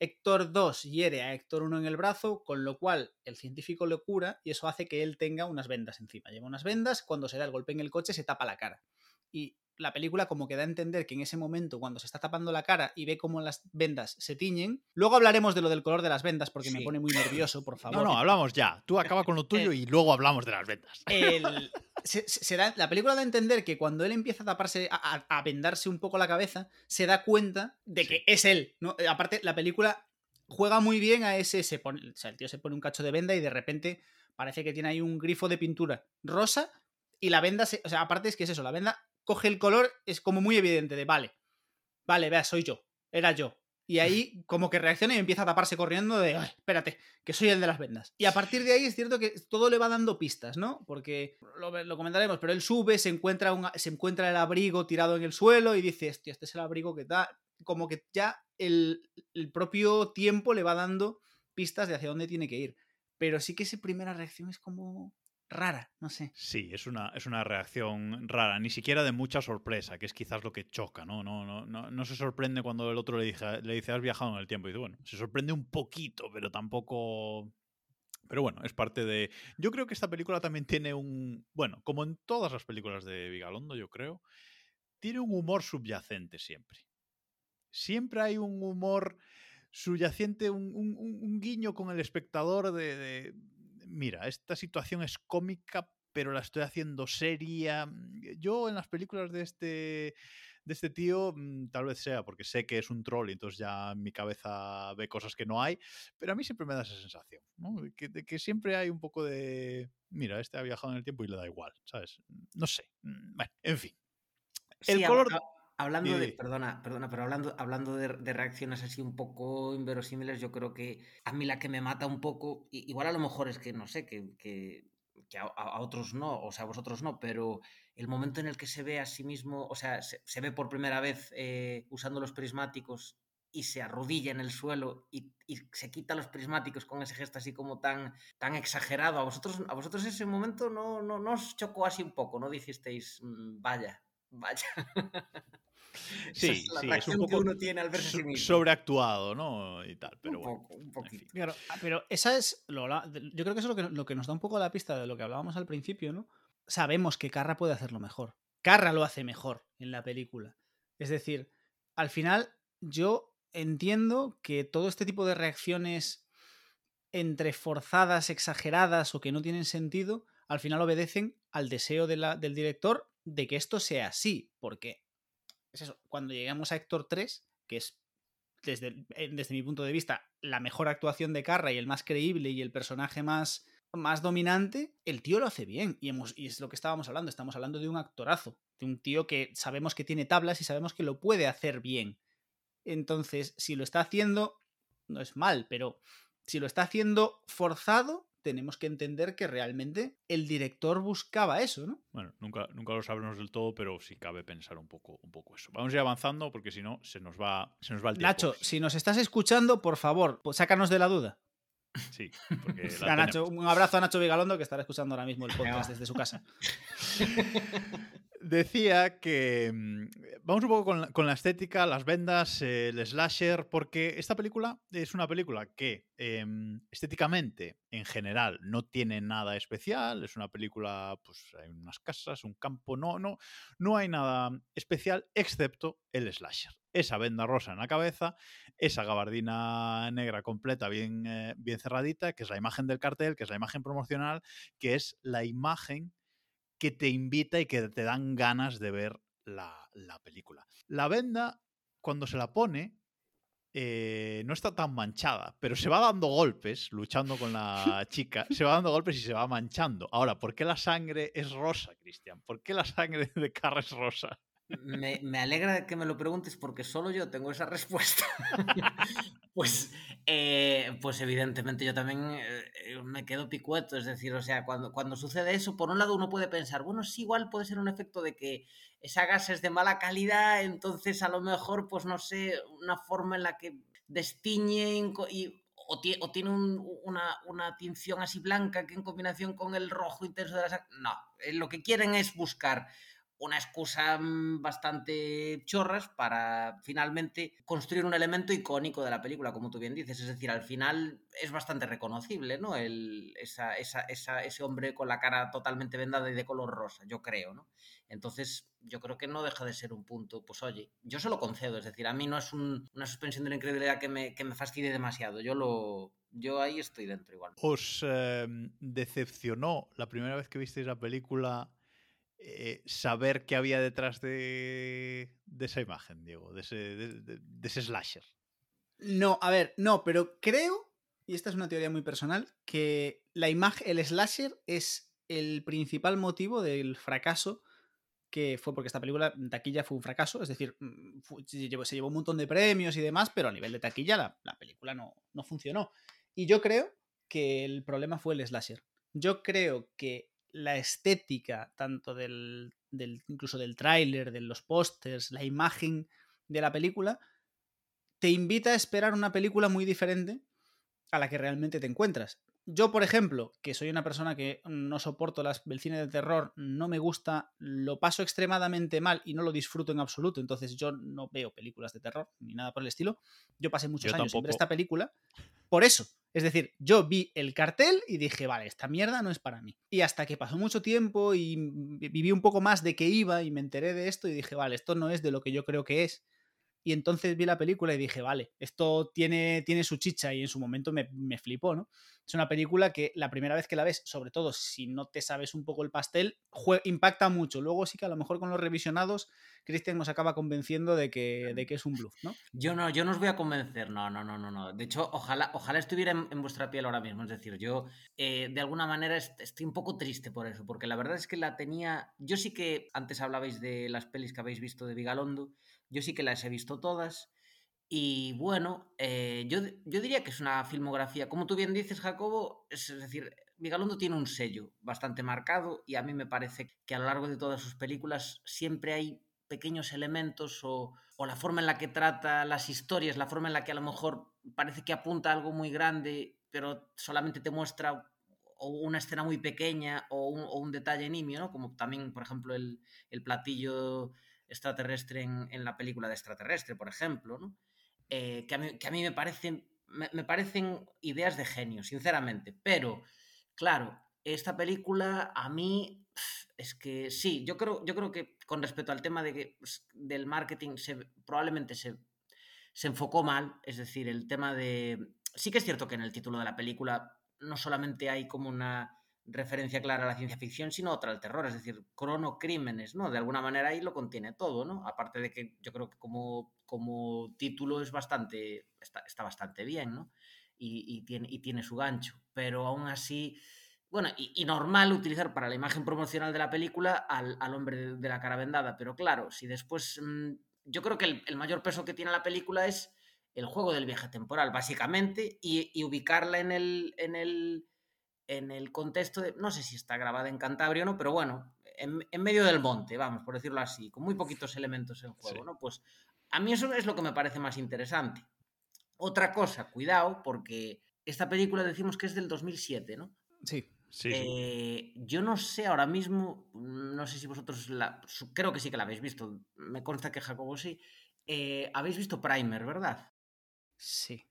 Héctor 2 hiere a Héctor 1 en el brazo, con lo cual el científico le cura y eso hace que él tenga unas vendas encima. Lleva unas vendas, cuando se da el golpe en el coche se tapa la cara. Y la película como que da a entender que en ese momento, cuando se está tapando la cara y ve cómo las vendas se tiñen, luego hablaremos de lo del color de las vendas porque sí. me pone muy nervioso, por favor. No, no, hablamos ya. Tú acaba con lo *laughs* tuyo y luego hablamos de las vendas. El, *laughs* se, se da, la película da a entender que cuando él empieza a taparse, a, a, vendarse un poco la cabeza, se da cuenta de que sí. es él. ¿no? Aparte, la película juega muy bien a ese, se pone, o sea, el tío se pone un cacho de venda y de repente parece que tiene ahí un grifo de pintura rosa y la venda, se, o sea, aparte es que es eso, la venda coge el color, es como muy evidente de, vale, vale, vea, soy yo, era yo. Y ahí *laughs* como que reacciona y empieza a taparse corriendo de, Ay, espérate, que soy el de las vendas. Y a partir de ahí es cierto que todo le va dando pistas, ¿no? Porque lo, lo comentaremos, pero él sube, se encuentra, un, se encuentra el abrigo tirado en el suelo y dice, este es el abrigo que da. Como que ya el, el propio tiempo le va dando pistas de hacia dónde tiene que ir. Pero sí que esa primera reacción es como rara, no sé. Sí, es una, es una reacción rara, ni siquiera de mucha sorpresa, que es quizás lo que choca, ¿no? No, no, no, no se sorprende cuando el otro le dice, le dice, has viajado en el tiempo. Y dice, bueno, se sorprende un poquito, pero tampoco. Pero bueno, es parte de. Yo creo que esta película también tiene un. Bueno, como en todas las películas de Vigalondo, yo creo, tiene un humor subyacente siempre. Siempre hay un humor subyacente, un, un, guiño con el espectador de mira, esta situación es cómica, pero la estoy haciendo seria. Yo en las películas de este de este tío, mm, tal vez sea porque sé que es un troll y entonces ya mi cabeza ve cosas que no hay, pero a mí siempre me da esa sensación, ¿no? Que, de que siempre hay un poco de, mira, este ha viajado en el tiempo y le da igual, ¿sabes? No sé, mm, bueno, en fin. El Sí, color... hab- Hablando Di, de, perdona, perdona, pero hablando, hablando de, de reacciones así un poco inverosímiles, yo creo que a mí la que me mata un poco, igual a lo mejor es que no sé, que, que, que a, a- a otros no, o sea, a vosotros no, pero el momento en el que se ve a sí mismo, o sea, se, se ve por primera vez eh, usando los prismáticos y se arrodilla en el suelo y, y se quita los prismáticos con ese gesto así como tan, tan exagerado. ¿A vosotros, a vosotros ese momento no, no, no os chocó así un poco? ¿No dijisteis, "Mm, vaya, vaya? *laughs* *laughs* Sí, es la sí, es un que poco uno tiene al verse sí mismo. sobreactuado, ¿no? Y tal, pero un bueno. poco, un en poquito. fin. Claro, ah, pero esa es. Lo, yo creo que eso es lo que, lo que nos da un poco la pista de lo que hablábamos al principio, ¿no? Sabemos que Carra puede hacerlo mejor. Carra lo hace mejor en la película. Es decir, al final, yo entiendo que todo este tipo de reacciones entre forzadas, exageradas o que no tienen sentido, al final obedecen al deseo de la- del director de que esto sea así. Porque es eso, cuando llegamos a Héctor 3, que es desde, eh, desde mi punto de vista, la mejor actuación de Carra y el más creíble y el personaje más, más dominante, el tío lo hace bien. Y, hemos, y es lo que estábamos hablando. Estamos hablando de un actorazo. De un tío que sabemos que tiene tablas y sabemos que lo puede hacer bien. Entonces, si lo está haciendo, no es mal, pero si lo está haciendo forzado, tenemos que entender que realmente el director buscaba eso, ¿no? Bueno, nunca, nunca lo sabremos del todo, pero sí cabe pensar un poco, un poco eso. Vamos a ir avanzando porque si no, se nos va, se nos va el tiempo. Nacho, si nos estás escuchando, por favor, pues sácanos de la duda. Sí, porque *laughs* la Nacho, un abrazo a Nacho Vigalondo que estará escuchando ahora mismo el *laughs* podcast desde su casa. *laughs* Decía que mm, vamos un poco con la, estética, las vendas, eh, el slasher, porque esta película es una película que em, estéticamente, en general, no tiene nada especial. Es una película, pues hay unas casas, un campo, no, no, no hay nada especial excepto el slasher. Esa venda rosa en la cabeza, esa gabardina negra completa, bien, eh, bien cerradita, que es la imagen del cartel, que es la imagen promocional, que es la imagen que te invita y que te dan ganas de ver la, la película. La venda, cuando se la pone, eh, no está tan manchada, pero se va dando golpes, luchando con la chica, se va dando golpes y se va manchando. Ahora, ¿por qué la sangre es rosa, Cristian? ¿Por qué la sangre de Carra es rosa? Me, alegra que me lo preguntes porque solo yo tengo esa respuesta. *laughs* pues, eh, pues evidentemente yo también eh, me quedo picueto. Es decir, o sea, cuando, cuando sucede eso, por un lado uno puede pensar, bueno, sí, igual puede ser un efecto de que esa gas es de mala calidad, entonces a lo mejor, pues no sé, una forma en la que destiñen co- y o, tie- o tiene un- una, una tinción así blanca que en combinación con el rojo intenso de la sangre. No, eh, lo que quieren es buscar una excusa mm, bastante chorras para finalmente construir un elemento icónico de la película, como tú bien dices. Es decir, al final es bastante reconocible, ¿no? El, esa, esa, ese hombre con la cara totalmente vendada y de color rosa, yo creo, ¿no? Entonces, yo creo que no deja de ser un punto, pues oye, yo se lo concedo, es decir, a mí no es un- una suspensión de la incredulidad que me, que me fastidie demasiado, yo lo... Yo ahí estoy dentro igual. ¿Os eh, decepcionó la primera vez que visteis la película eh, saber qué había detrás de, esa imagen, Diego? De ese, slasher. No, a ver, no, pero creo, y esta es una teoría muy personal, que la imagen, el slasher es el principal motivo del fracaso que fue porque esta película taquilla fue un fracaso, es decir, mm, se, llevó, se llevó un montón de premios y demás, pero a nivel de taquilla la, la película no, no funcionó. Y yo creo que el problema fue el slasher. Yo creo que la estética, tanto del, del incluso del tráiler, de los pósters, la imagen de la película, te invita a esperar una película muy diferente a la que realmente te encuentras. Yo, por ejemplo, que soy una persona que no soporto las, el cine de terror, no me gusta, lo paso extremadamente mal y no lo disfruto en absoluto, entonces yo no veo películas de terror ni nada por el estilo. Yo pasé muchos Yo años sin ver esta película por eso. Es decir, yo vi el cartel y dije, vale, esta mierda no es para mí. Y hasta que pasó mucho tiempo y viví un poco más de qué iba y me enteré de esto y dije, vale, esto no es de lo que yo creo que es. Y entonces vi la película y dije, vale, esto tiene, tiene su chicha y en su momento me, me flipó, ¿no? Es una película que la primera vez que la ves, sobre todo si no te sabes un poco el pastel, impacta mucho. Luego sí que a lo mejor con los revisionados, Christian nos acaba convenciendo de que, de que es un bluff, ¿no? Yo no, yo no os voy a convencer, no, no, no, no, no. De hecho, ojalá, ojalá estuviera en, vuestra piel ahora mismo. Es decir, yo eh, de alguna manera est- estoy un poco triste por eso, porque la verdad es que la tenía. Yo sí que antes hablabais de las pelis que habéis visto de Vigalondo, yo sí que las he visto todas. Y bueno, eh, yo, yo diría que es una filmografía, como tú bien dices, Jacobo, es, decir, Vigalondo tiene un sello bastante marcado y a mí me parece que a lo largo de todas sus películas siempre hay pequeños elementos o, o la forma en la que trata las historias, la forma en la que a lo mejor parece que apunta a algo muy grande, pero solamente te muestra una escena muy pequeña o un, o un detalle nimio, ¿no? Como también, por ejemplo, el, el platillo extraterrestre en, la película de extraterrestre, por ejemplo, ¿no? Eh, que, a mí, que, a mí, me parecen, me, me, parecen ideas de genio, sinceramente. Pero, claro, esta película a mí es que sí, yo creo, yo creo que con respecto al tema de que, pues, del marketing se, probablemente se, se enfocó mal, es decir, el tema de... Sí que es cierto que en el título de la película no solamente hay como una referencia clara a la ciencia ficción, sino otra al terror, es decir, cronocrímenes, ¿no? De alguna manera ahí lo contiene todo, ¿no? Aparte de que yo creo que como, como título es bastante, está, está bastante bien, ¿no? Y, y, tiene, y tiene su gancho, pero aún así, bueno, y, normal utilizar para la imagen promocional de la película al, al hombre de, la cara vendada, pero claro, si después, mmm, yo creo que el, el, mayor peso que tiene la película es el juego del viaje temporal, básicamente, y, y ubicarla en el, en el en el contexto de, no sé si está grabada en Cantabria o no, pero bueno, en, en, medio del monte, vamos, por decirlo así, con muy poquitos elementos en juego, sí. ¿no? Pues a mí eso es lo que me parece más interesante. Otra cosa, cuidado, porque esta película decimos que es del 2007, ¿no? Sí. Sí, eh, yo no sé ahora mismo, no sé si vosotros, la, creo que sí que la habéis visto, me consta que Jacobo sí, eh, habéis visto Primer, ¿verdad? Sí.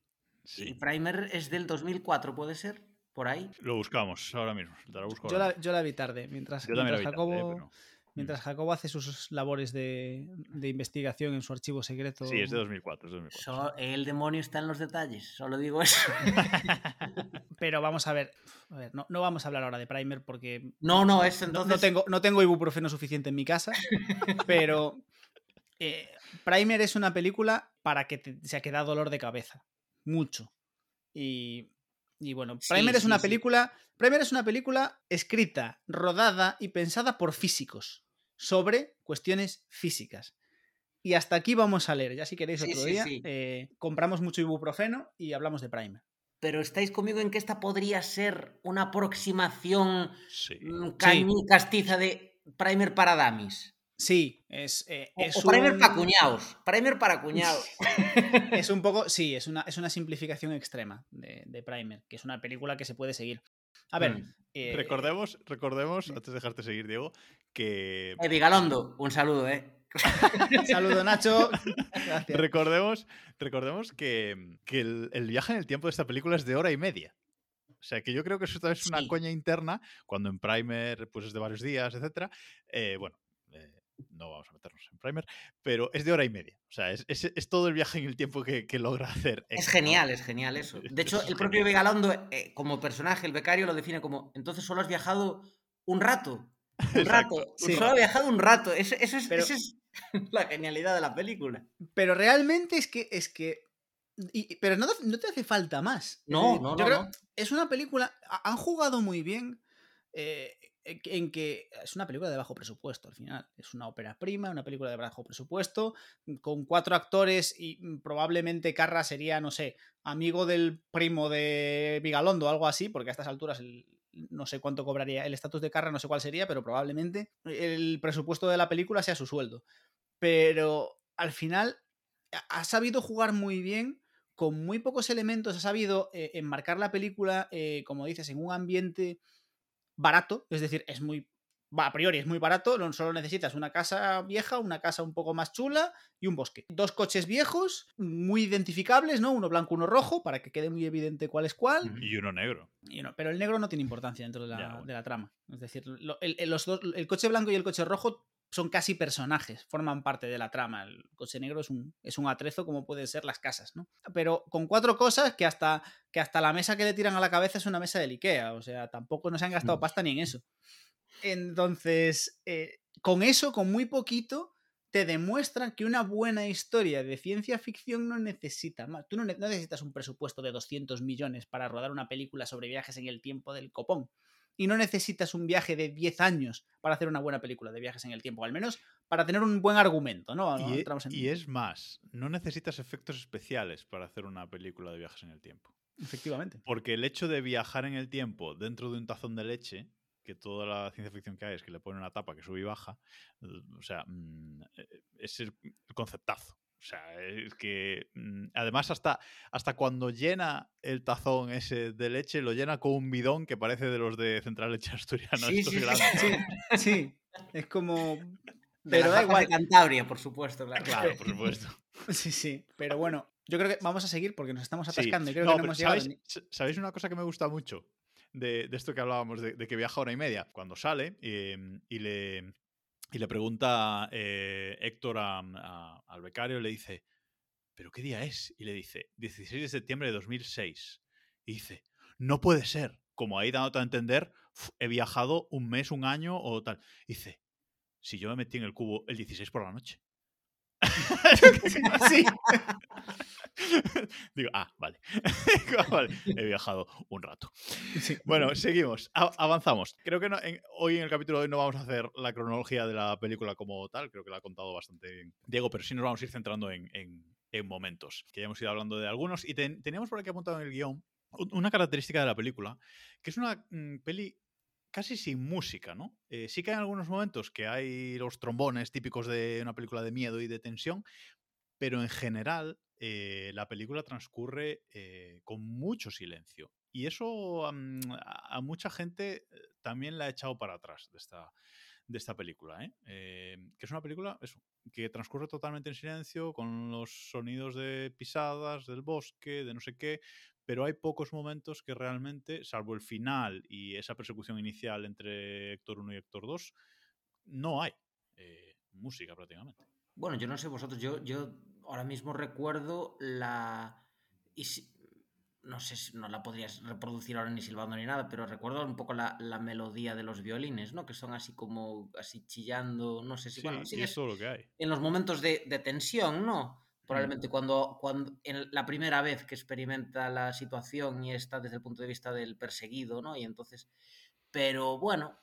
sí. Y Primer es del 2004, ¿puede ser? Por ahí. Lo buscamos ahora mismo. La busco yo, ahora. La, yo, la, vi tarde, mientras, mientras vi Jacobo, tarde, pero... mientras Jacobo hace sus labores de, de, investigación en su archivo secreto. Sí, es de 2004. Es de 2004. So, el demonio está en los detalles, solo digo eso. *laughs* pero vamos a ver, a ver no, no, vamos a hablar ahora de Primer porque no, no, es entonces... no, no tengo, no tengo ibuprofeno suficiente en mi casa, pero *laughs* eh, Primer es una película para que te, se que da dolor de cabeza, mucho. Y y bueno, Primer sí, es una sí, película. Primer es una película escrita, rodada y pensada por físicos sobre cuestiones físicas. Y hasta aquí vamos a leer. Ya si queréis otro día, eh, compramos mucho ibuprofeno y hablamos de Primer. Pero estáis conmigo en que esta podría ser una aproximación cañí, castiza de Primer para Damis. Sí, es. Eh, o, es o primer un... para cuñados. Primer para cuñados. *laughs* es un poco. Sí, es una, es una simplificación extrema de, de, Primer, que es una película que se puede seguir. A ver. Mm. Eh, recordemos, recordemos, antes de dejarte seguir, Diego, que. Eh, Vigalondo, un saludo, ¿eh? *laughs* saludo, Nacho. *laughs* Gracias. Recordemos, recordemos que, que el, el, viaje en el tiempo de esta película es de hora y media. O sea, que yo creo que eso es una Sí. coña interna, cuando en Primer pues es de varios días, etcétera. Eh, bueno, eh, no vamos a meternos en Primer, pero es de hora y media. O sea, es, es, es todo el viaje en el tiempo que, que logra hacer. Es genial, es genial eso. Es- *laughs* De hecho, el propio. Vigalondo, eh, como personaje, el becario, lo define como, entonces solo has viajado un rato. *laughs* Un Exacto, rato. Sí. Solo has viajado un rato. Eso, eso es, Pero- esa es *laughs* la genialidad de la película. Pero realmente es que. Es que y- pero no, no te hace falta más. No, no, yo no, creo- no. Es una película. ha- Han jugado muy bien. eh, en que- en que es una película de bajo presupuesto al final. Es una ópera prima, una película de bajo presupuesto, con cuatro actores y mm, probablemente Carra sería, no sé, amigo del primo de Vigalondo o algo así, porque a estas alturas no sé cuánto cobraría. El estatus de Carra no sé cuál sería, pero probablemente el presupuesto de la película sea su sueldo. Pero al final ha- ha sabido jugar muy bien con muy pocos elementos, ha sabido eh, enmarcar la película, eh, como dices, en un ambiente barato, es decir, es muy, a priori es muy barato, no solo necesitas una casa vieja, una casa un poco más chula y un bosque. Dos coches viejos, muy identificables, ¿no? Uno blanco, uno rojo, para que quede muy evidente cuál es cuál. Y uno negro. Y pero el negro no tiene importancia dentro de la, Ya, bueno. de la trama. Es decir, lo- el, el- los dos- el coche blanco y el coche rojo son casi personajes, forman parte de la trama. El coche negro es un, es un atrezo como pueden ser las casas, ¿no? Pero con cuatro cosas que hasta, que hasta la mesa que le tiran a la cabeza es una mesa del Ikea, o sea, tampoco nos han gastado Mm. pasta ni en eso. Entonces, eh, con eso, con muy poquito, te demuestran que una buena historia de ciencia ficción no necesita más. Tú no, no necesitas un presupuesto de 200 millones para rodar una película sobre viajes en el tiempo del copón. Y no necesitas un viaje de 10 años para hacer una buena película de viajes en el tiempo. Al menos para tener un buen argumento, ¿no? Y, e- en- y es más, no necesitas efectos especiales para hacer una película de viajes en el tiempo. Efectivamente. Porque el hecho de viajar en el tiempo dentro de un tazón de leche, que toda la ciencia ficción que hay es que le ponen una tapa que sube y baja, o sea, mm, eh, es el el conceptazo. O sea, es que mm, además hasta, hasta cuando llena el tazón ese de leche, lo llena con un bidón que parece de los de Central Leche Asturiana. Sí, *laughs* sí, sí, grandes. Sí, sí. Es como. De Pero da igual. de Cantabria, por supuesto, claro. Claro, por *laughs* supuesto. Sí, sí. Pero bueno, yo creo que vamos a seguir porque nos estamos Sí. atascando y creo No, que no hemos llegado. ¿sabéis, ni- s- ¿sabéis una cosa que me gusta mucho de, de esto que hablábamos, de, de que viaja hora y media? Cuando sale eh, y, le, y le pregunta eh, Héctor a- al becario, le dice, ¿pero qué día es? Y le dice, 16 de septiembre de 2006. Y dice, no puede ser. Como ahí dándote a entender, "Uf, he viajado un mes, un año o tal. Y dice, si yo me metí en el cubo el 16 por la noche. *laughs* Sí. *laughs* Digo, ah, *laughs* vale. He viajado un rato. Sí. Bueno, seguimos, a- avanzamos. Creo que no- en- hoy en el capítulo de hoy no vamos a hacer la cronología de la película como tal, creo que la ha contado bastante bien Diego, pero sí nos vamos a ir centrando en, en- en momentos, que ya hemos ido hablando de algunos. Y ten- teníamos por aquí apuntado en el guion un- una característica de la película, que es una mm, peli casi sin música, ¿no? Eh, sí que hay algunos momentos que hay los trombones típicos de una película de miedo y de tensión, pero en general eh, la película transcurre eh, con mucho silencio. Y eso a, mucha gente eh, también la ha echado para atrás de esta, de esta película. ¿eh? Que es una película que transcurre totalmente en silencio, con los sonidos de pisadas, del bosque, de no sé qué, pero hay pocos momentos que realmente, salvo el final y esa persecución inicial entre Héctor 1 y Héctor 2, no hay eh, música prácticamente. Bueno, yo no sé vosotros, yo, yo ahora mismo recuerdo la... y si- no sé si no la podrías reproducir ahora ni silbando ni nada, pero recuerdo un poco la, la melodía de los violines, ¿no? Que son así como, así chillando, no sé si... Sí, bueno, sí es todo lo que hay. en los momentos de, de tensión, ¿no? Probablemente cuando, cuando en la primera vez que experimenta la situación y está desde el punto de vista del perseguido, ¿no? Y entonces, pero bueno,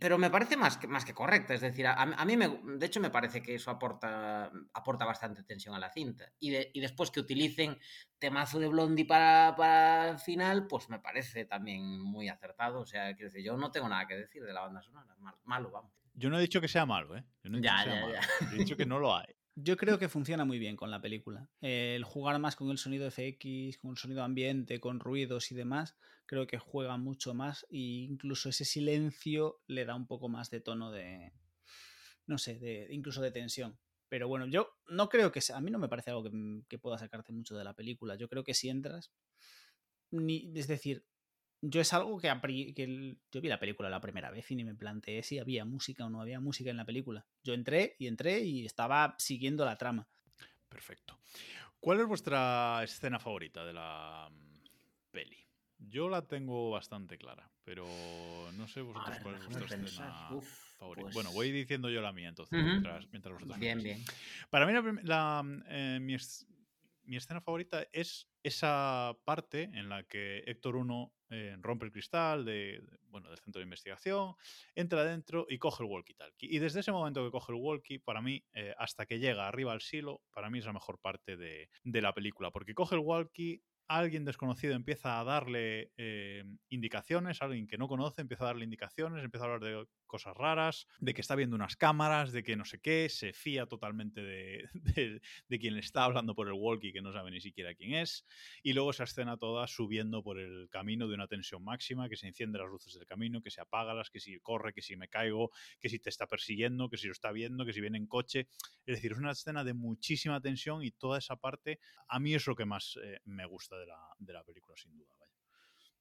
pero me parece más que, más que correcta, es decir, a, a mí me, de hecho me parece que eso aporta, aporta bastante tensión a la cinta. Y, de- y después que utilicen temazo de Blondie para, para el final, pues me parece también muy acertado. O sea, quiero decir, yo no tengo nada que decir de la banda sonora, mal- malo, vamos. Yo no he dicho que sea malo, ¿eh? Yo no he dicho Ya, que sea ya, malo. ya. He dicho que no lo hay. Yo creo que funciona muy bien con la película. Eh, el jugar más con el sonido FX, con el sonido ambiente, con ruidos y demás, creo que juega mucho más e incluso ese silencio le da un poco más de tono de, no sé, de incluso de tensión. Pero bueno, yo no creo que sea, a mí no me parece algo que, que pueda sacarte mucho de la película. Yo creo que si entras, ni, es decir, yo es algo que, que el- yo vi la película la primera vez y ni me planteé si había música o no había música en la película. Yo entré y entré y estaba siguiendo la trama. Perfecto. ¿Cuál es vuestra escena favorita de la mm, peli? Yo la tengo bastante clara, pero no sé vosotros ver, cuál es vuestra pensar. escena Uf, favorita. pues- Bueno, voy diciendo yo la mía entonces, mientras, mientras vosotros Bien, bien. Para mí la, la, eh, mi, mi escena favorita es esa parte en la que Héctor 1 rompe el cristal de, bueno, del centro de investigación, entra adentro y coge el walkie-talkie. Y desde ese momento que coge el walkie, para mí, eh, hasta que llega arriba al silo, para mí es la mejor parte de, de la película, porque coge el walkie, alguien desconocido empieza a darle eh, indicaciones, alguien que no conoce empieza a darle indicaciones, empieza a hablar de cosas raras, de que está viendo unas cámaras, de que no sé qué, se fía totalmente de, *laughs* de- de quien le está hablando por el walkie, que no sabe ni siquiera quién es, y luego esa escena toda subiendo por el camino de una tensión máxima, que se encienden las luces del camino, que se apágalas, que si corre, que si me caigo, que si te está persiguiendo, que si lo está viendo, que si viene en coche. Es decir, es una escena de muchísima tensión y toda esa parte a mí es lo que más eh, me gusta de la, de la película, sin duda. Vaya.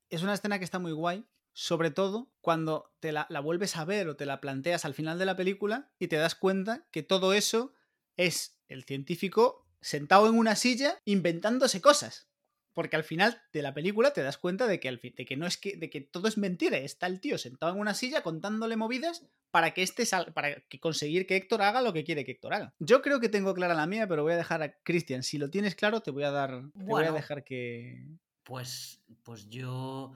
Es una escena que está muy guay sobre todo cuando te la, la vuelves a ver o te la planteas al final de la película y te das cuenta que todo eso es el científico sentado en una silla inventándose cosas. Porque al final de la película te das cuenta de que, al fin- de que no es que, de que todo es mentira. Está el tío sentado en una silla contándole movidas para que este sal- para que conseguir que Héctor haga lo que quiere que Héctor haga. Yo creo que tengo clara la mía, pero voy a dejar a Cristian. Si lo tienes claro, te voy a dar. Te voy a dejar que. Pues, pues yo.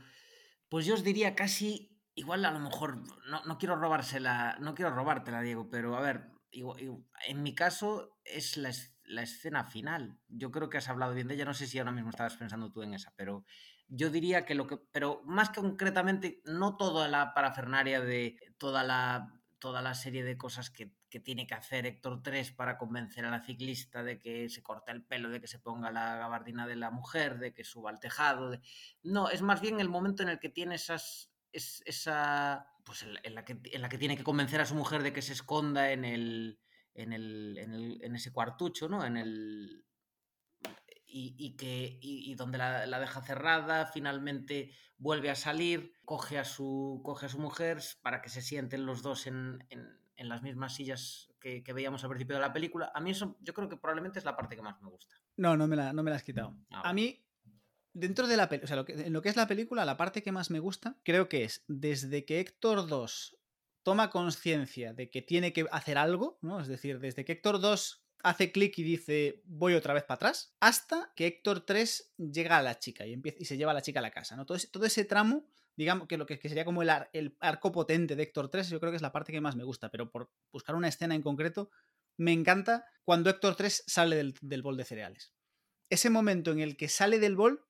Pues yo os diría casi. Igual a lo mejor. No, no quiero robársela. No quiero robártela, Diego, pero a ver. igu- igu- en mi caso es la, la escena final. Yo creo que has hablado bien de ella. No sé si ahora mismo estabas pensando tú en esa, pero yo diría que lo que. Pero más concretamente, no toda la parafernaria de toda la. Toda la serie de cosas que, que tiene que hacer Héctor 3 para convencer a la ciclista de que se corte el pelo, de que se ponga la gabardina de la mujer, de que suba al tejado. No, es más bien el momento en el que tiene esas. es- esa. Pues en, en la que, en la que tiene que convencer a su mujer de que se esconda en el. en el. en, el- en ese cuartucho, ¿no? En el. Y, y que. Y, y donde la, la deja cerrada, finalmente vuelve a salir, coge a su. coge a su mujer para que se sienten los dos en, en- en las mismas sillas que, que veíamos al principio de la película. A mí eso yo creo que probablemente es la parte que más me gusta. No, no me la, no me la has quitado. Ah, A mí, dentro de la película, o sea, lo que- en lo que es la película, la parte que más me gusta, creo que es desde que Héctor 2 toma conciencia de que tiene que hacer algo, ¿no? Es decir, desde que Héctor 2 hace clic y dice voy otra vez para atrás, hasta que Héctor 3 llega a la chica y, empieza, y se lleva a la chica a la casa, ¿no? Todo ese, todo ese tramo, digamos que lo que, que sería como el, el arco potente de Héctor 3, yo creo que es la parte que más me gusta, pero por buscar una escena en concreto, me encanta cuando Héctor 3 sale del, del bol de cereales. Ese momento en el que sale del bol,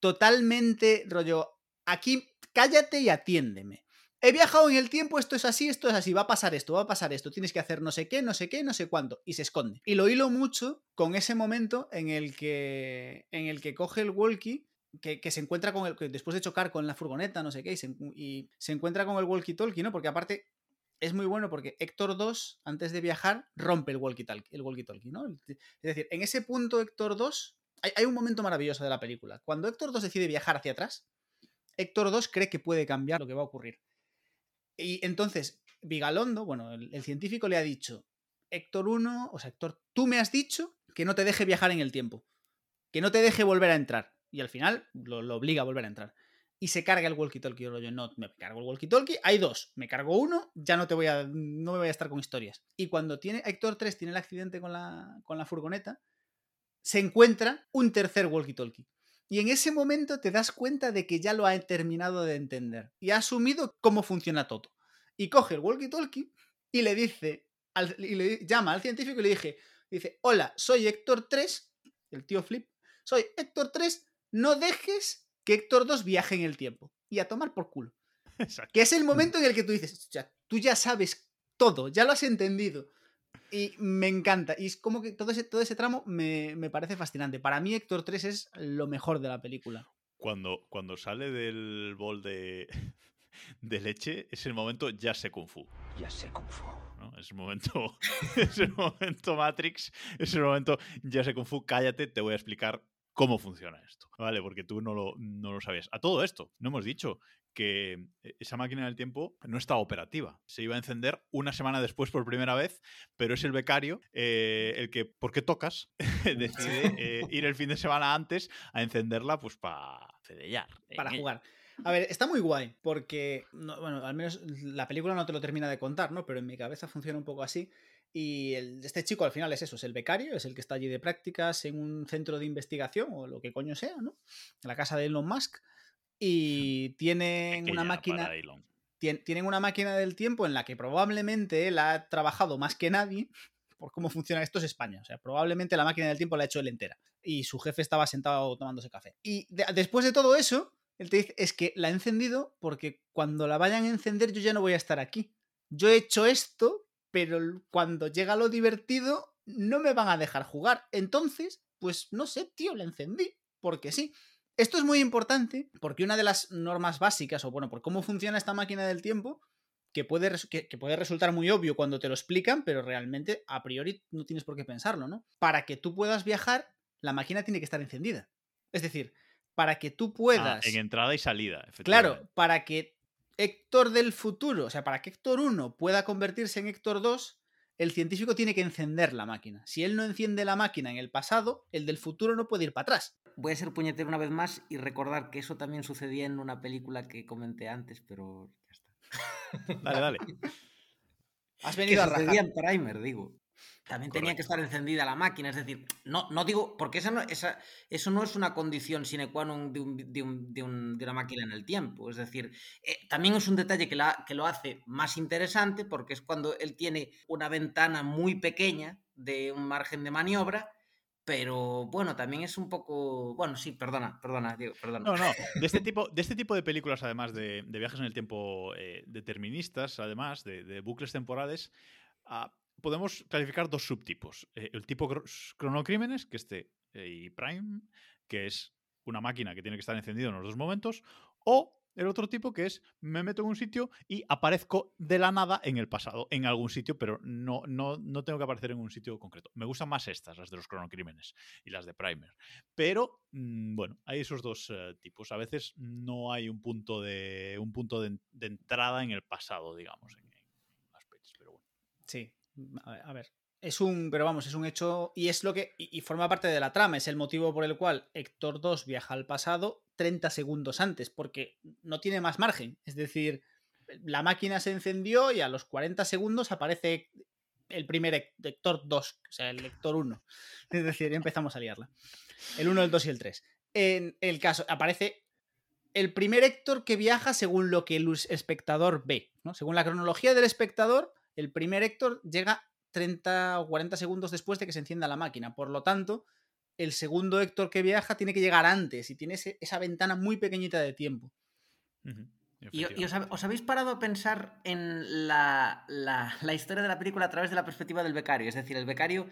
totalmente rollo, aquí cállate y atiéndeme. He viajado en el tiempo, esto es así, esto es así, va a pasar esto, va a pasar esto, tienes que hacer no sé qué, no sé qué, no sé cuánto, y se esconde. Y lo hilo mucho con ese momento en el que, en el que coge el walkie, que, se encuentra con el, que después de chocar con la furgoneta, no sé qué, y se, y se encuentra con el walkie-talkie, ¿no? Porque aparte es muy bueno porque Héctor 2, antes de viajar, rompe el walkie-talkie, el walkie-talkie, ¿no? Es decir, en ese punto Héctor 2, hay, hay un momento maravilloso de la película. Cuando Héctor 2 decide viajar hacia atrás, Héctor 2 cree que puede cambiar lo que va a ocurrir. Y entonces, Vigalondo, bueno, el, científico le ha dicho, Héctor 1, o sea, Héctor, tú me has dicho que no te deje viajar en el tiempo, que no te deje volver a entrar. Y al final lo, obliga a volver a entrar. Y se carga el walkie-talkie. Yo, no, me cargo el walkie-talkie, hay dos, me cargo uno, ya no te voy a, no me voy a estar con historias. Y cuando tiene Héctor 3 tiene el accidente con la, con la furgoneta, se encuentra un tercer walkie-talkie. Y en ese momento te das cuenta de que ya lo ha terminado de entender y ha asumido cómo funciona todo. Y coge el walkie-talkie y le dice, al- y le llama al científico y le dije, dice, hola, soy Héctor 3, el tío Flip, soy Héctor 3, no dejes que Héctor 2 viaje en el tiempo. Y a tomar por culo. *laughs* Exacto. Que es el momento en el que tú dices, tú ya sabes todo, ya lo has entendido. Y me encanta. Y es como que todo ese, todo ese tramo me, me parece fascinante. Para mí, Héctor 3 es lo mejor de la película. Cuando, cuando sale del bol de, *laughs* de leche, es el momento ya sé Kung Fu. Ya sé Kung Fu. ¿no? Es el momento, *laughs* es el momento Matrix, es el momento ya sé Kung Fu, cállate, te voy a explicar cómo funciona esto. ¿Vale? Porque tú no lo, no lo sabías. A todo esto, no hemos dicho que esa máquina del tiempo no está operativa. Se iba a encender una semana después por primera vez, pero es el becario eh, el que, ¿por qué tocas? *laughs* decide eh, ir el fin de semana antes a encenderla pues para cedellar. Para jugar. A ver, está muy guay, porque, no- bueno, al menos la película no te lo termina de contar, ¿no? Pero en mi cabeza funciona un poco así. Y el- este chico al final es eso, es el becario, es el que está allí de prácticas en un centro de investigación o lo que coño sea, ¿no? En la casa de Elon Musk. Y tienen Pequeña una máquina. tien- tienen una máquina del tiempo en la que probablemente él ha trabajado más que nadie *laughs* por cómo funciona esto es España. O sea, probablemente la máquina del tiempo la ha hecho él entera. Y su jefe estaba sentado tomándose café. Y de- después de todo eso, él te dice, es que la he encendido porque cuando la vayan a encender yo ya no voy a estar aquí. Yo he hecho esto, pero cuando llega lo divertido no me van a dejar jugar. Entonces, pues no sé, tío, la encendí. Porque sí. Esto es muy importante porque una de las normas básicas, o bueno, por cómo funciona esta máquina del tiempo, que puede, que puede resultar muy obvio cuando te lo explican, pero realmente a priori no tienes por qué pensarlo, ¿no? Para que tú puedas viajar, la máquina tiene que estar encendida. Es decir, para que tú Ah, puedas... en entrada y salida, efectivamente. Claro, para que Héctor del futuro, o sea, para que Héctor 1 pueda convertirse en Héctor 2, el científico tiene que encender la máquina. Si él no enciende la máquina en el pasado, el del futuro no puede ir para atrás. Voy a ser puñetero una vez más y recordar que eso también sucedía en una película que comenté antes, pero ya está. *laughs* Dale, dale. Has Que venido a sucedía en Primer, digo. También tenía que estar encendida la máquina, es decir, no, no digo, porque esa no, esa, eso no es una condición sine qua non de, un- de un- de un- de una máquina en el tiempo. Es decir, eh, también es un detalle que, la, que lo hace más interesante porque es cuando él tiene una ventana muy pequeña de un margen de maniobra, pero bueno, también es un poco. Bueno, sí, perdona, perdona, Diego, perdona. No, no. De este *laughs* tipo de, este tipo de películas, además de, de viajes en el tiempo eh, deterministas, además de, de bucles temporales, ah, podemos clasificar dos subtipos. Eh, el tipo cro- cronocrímenes, que este, eh, y Prime, que es una máquina que tiene que estar encendida en los dos momentos, o el otro tipo que es me meto en un sitio y aparezco de la nada en el pasado, en algún sitio, pero no, no, no tengo que aparecer en un sitio concreto. Me gustan más estas, las de los cronocrímenes y las de Primer. Pero, mm, bueno, hay esos dos eh, tipos. A veces no hay un punto de, un punto de, de entrada en el pasado, digamos, en, las. Pero bueno. Sí, a ver, a ver. Es un, pero vamos, es un hecho y es lo que, y, forma parte de la trama, es el motivo por el cual Héctor 2 viaja al pasado 30 segundos antes, porque no tiene más margen. Es decir, la máquina se encendió y a los 40 segundos aparece el primer Héctor 2, o sea, el Héctor 1. Es decir, empezamos a liarla. El 1, el 2 y el 3. En el caso, aparece el primer Héctor que viaja según lo que el espectador ve. ¿no? Según la cronología del espectador, el primer Héctor llega 30 o 40 segundos después de que se encienda la máquina. Por lo tanto, el segundo Héctor que viaja tiene que llegar antes y tiene ese- esa ventana muy pequeñita de tiempo. ¿Y, y os, habéis parado a pensar en la, la- la historia de la película a través de la perspectiva del becario? Es decir, el becario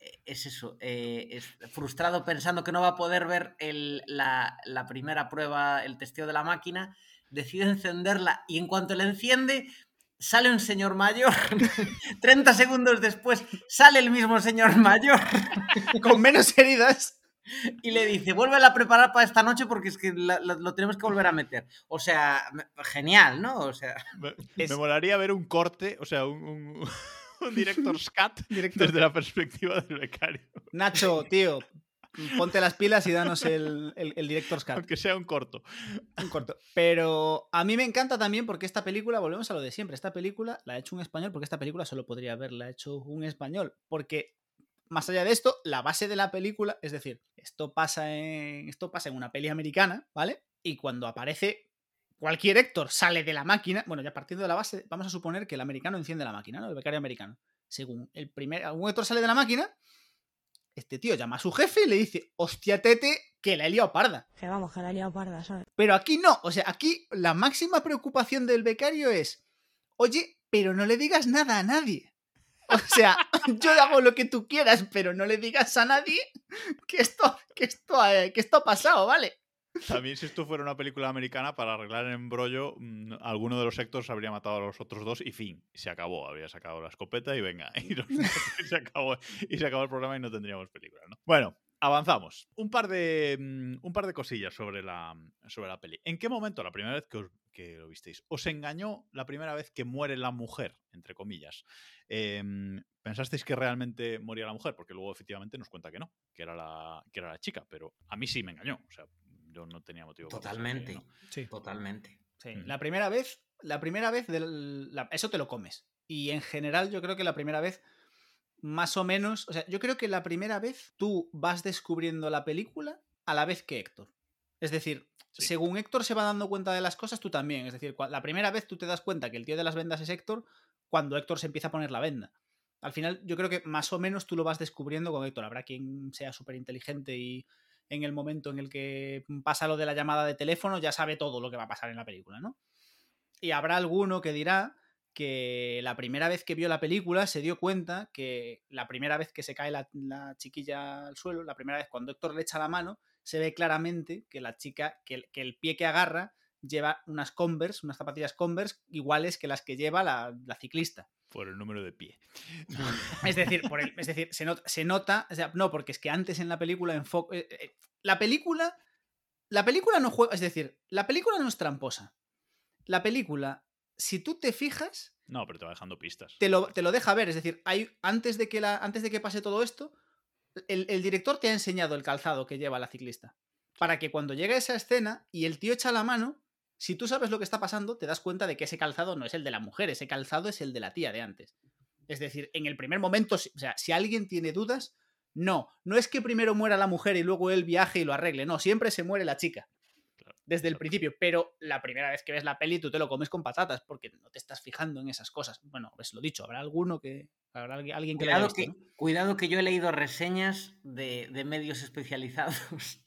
eh, es eso, eh, es frustrado pensando que no va a poder ver el- la, la primera prueba, el testeo de la máquina, decide encenderla y en cuanto la enciende... Sale un señor mayor, *laughs* 30 segundos después sale el mismo señor mayor *laughs* Con menos heridas. y le dice, vuélvela a preparar para esta noche porque es que la- la- lo tenemos que volver a meter. O sea, genial, ¿no? O sea, Me, es- me molaría ver un corte, o sea, un, un, *laughs* un director's cut Director. desde la perspectiva del becario. Nacho, tío, ponte las pilas y danos el, el, el Director's Cut. Aunque sea un corto. Un corto. Pero a mí me encanta también porque esta película, volvemos a lo de siempre, esta película la ha hecho un español porque esta película solo podría haberla hecho un español. Porque más allá de esto, la base de la película, es decir, esto pasa en, esto pasa en una peli americana, ¿vale? Y cuando aparece cualquier Héctor sale de la máquina, bueno, ya partiendo de la base, vamos a suponer que el americano enciende la máquina, ¿no? El becario americano. Según el primer, algún Héctor sale de la máquina, este tío llama a su jefe y le dice, hostia tete, que la he liado parda. Que vamos, que la he liado parda, ¿sabes? Pero aquí no, o sea, aquí la máxima preocupación del becario es, oye, pero no le digas nada a nadie. O sea, *laughs* yo hago lo que tú quieras, pero no le digas a nadie que esto, que esto, que esto ha pasado, ¿vale? También si esto fuera una película americana, para arreglar el embrollo, mm, alguno de los sectores habría matado a los otros dos y fin, se acabó. Habría sacado la escopeta y venga, y, se, acabó, y se acabó el programa y no tendríamos película, ¿no? Bueno, avanzamos. Un par de, mm, un par de cosillas sobre la, sobre la peli. ¿En qué momento, la primera vez que lo visteis, os engañó la primera vez que muere la mujer, entre comillas? Em, ¿Pensasteis que realmente moría la mujer? Porque luego efectivamente nos cuenta que no, que era la, que era la chica, pero a mí sí me engañó. O sea, yo no tenía motivo para pensar que totalmente. no. Sí. Totalmente. Sí, Ujú. la primera vez, la primera vez, del, la- eso te lo comes. Y en general yo creo que la primera vez, más o menos, o sea, yo creo que la primera vez tú vas descubriendo la película a la vez que Héctor. Es decir, Sí. según Héctor se va dando cuenta de las cosas, tú también. Es decir, la primera vez tú te das cuenta que el tío de las vendas es Héctor cuando Héctor se empieza a poner la venda. Al final, yo creo que más o menos tú lo vas descubriendo con Héctor. Habrá quien sea súper inteligente y en el momento en el que pasa lo de la llamada de teléfono ya sabe todo lo que va a pasar en la película, ¿no? Y habrá alguno que dirá que la primera vez que vio la película se dio cuenta que la primera vez que se cae la, la chiquilla al suelo, la primera vez cuando Héctor le echa la mano, se ve claramente que la chica, que el, que el pie que agarra lleva unas Converse, unas zapatillas Converse iguales que las que lleva la, la ciclista. Por el número de pie. Es decir, por el- es decir se, nota, se nota, o sea, no, porque es que antes en la película enfo- eh, eh, la película, la película no juega, es decir, la película no es tramposa. La película, si tú te fijas, No, pero te va dejando pistas. te lo, te lo deja ver. Es decir, hay, antes, de que la, antes de que pase todo esto, el, el director te ha enseñado el calzado que lleva la ciclista. Para que cuando llegue esa escena y el tío echa la mano, si tú sabes lo que está pasando, te das cuenta de que ese calzado no es el de la mujer, ese calzado es el de la tía de antes. Es decir, en el primer momento, si- o sea, si alguien tiene dudas, no, no es que primero muera la mujer y luego él viaje y lo arregle, no, siempre se muere la chica. Desde el principio, pero la primera vez que ves la peli tú te lo comes con patatas porque no te estás fijando en esas cosas. Bueno, pues lo dicho, habrá alguno que. Habrá alguien- que lo haya Cuidado visto, que, ¿no? cuidado que yo he leído reseñas de, de medios especializados *laughs*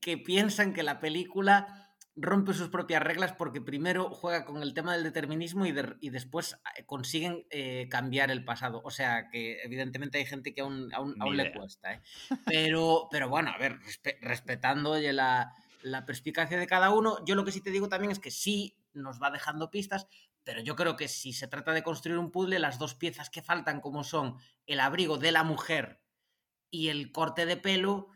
que piensan que la película rompe sus propias reglas porque primero juega con el tema del determinismo y, de- y después eh, consiguen eh, cambiar el pasado. O sea que evidentemente hay gente que aún, aún, le cuesta. ¿eh? Pero, pero bueno, a ver, respe- respetando oye, la, la perspicacia de cada uno, yo lo que sí te digo también es que sí nos va dejando pistas, pero yo creo que si se trata de construir un puzzle, las dos piezas que faltan, como son el abrigo de la mujer y el corte de pelo,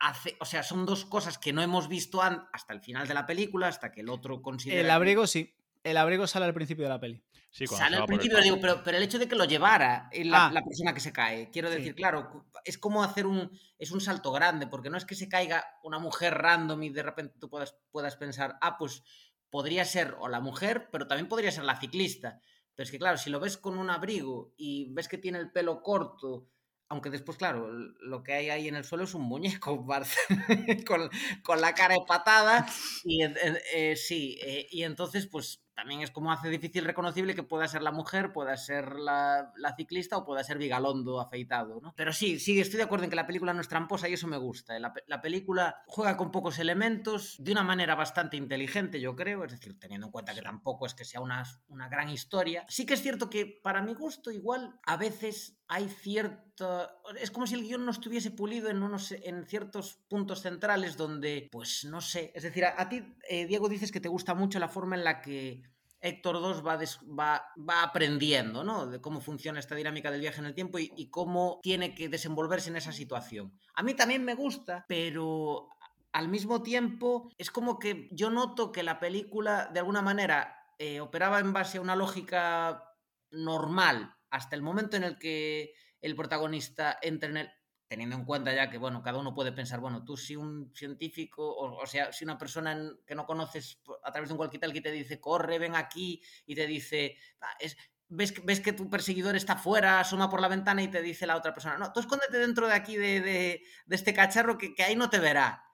hace, o sea, son dos cosas que no hemos visto hasta el final de la película, hasta que el otro considera. El que- abrigo sí. El abrigo sale al principio de la peli. Sí, cuando Sale al principio, digo, pero, pero el hecho de que lo llevara eh, la, Ah. la persona que se cae, quiero Sí. decir, claro, es como hacer un, es un salto grande, porque no es que se caiga una mujer random y de repente tú puedas, puedas pensar, ah, pues podría ser o la mujer, pero también podría ser la ciclista. Pero es que, claro, si lo ves con un abrigo y ves que tiene el pelo corto, aunque después, claro, lo que hay ahí en el suelo es un muñeco, *laughs* con, con la cara patada. *laughs* Y eh, sí, eh, y entonces, pues también es como hace difícil reconocible que pueda ser la mujer, pueda ser la, la ciclista o pueda ser Vigalondo afeitado, ¿no? Pero sí, sí, estoy de acuerdo en que la película no es tramposa y eso me gusta. La, pe- la película juega con pocos elementos de una manera bastante inteligente, yo creo, es decir, teniendo en cuenta que tampoco es que sea una, una gran historia. Sí que es cierto que para mi gusto igual a veces hay cierto... Es como si el guion no estuviese pulido en, unos, en ciertos puntos centrales donde, pues no sé, es decir, a, ti, eh, Diego, dices que te gusta mucho la forma en la que Héctor 2 va, va, va aprendiendo, ¿no? De cómo funciona esta dinámica del viaje en el tiempo y, y cómo tiene que desenvolverse en esa situación. A mí también me gusta, pero al mismo tiempo es como que yo noto que la película de alguna manera eh, operaba en base a una lógica normal hasta el momento en el que el protagonista entra en el teniendo en cuenta ya que, bueno, cada uno puede pensar, bueno, tú si un científico, o, sea, si una persona que no conoces a través de un walkie-talkie te dice, corre, ven aquí, y te dice, "Ah, es, ves, que- ves que tu perseguidor está fuera, asoma por la ventana y te dice la otra persona, no, tú escóndete dentro de aquí de, de- de este cacharro que, que ahí no te verá.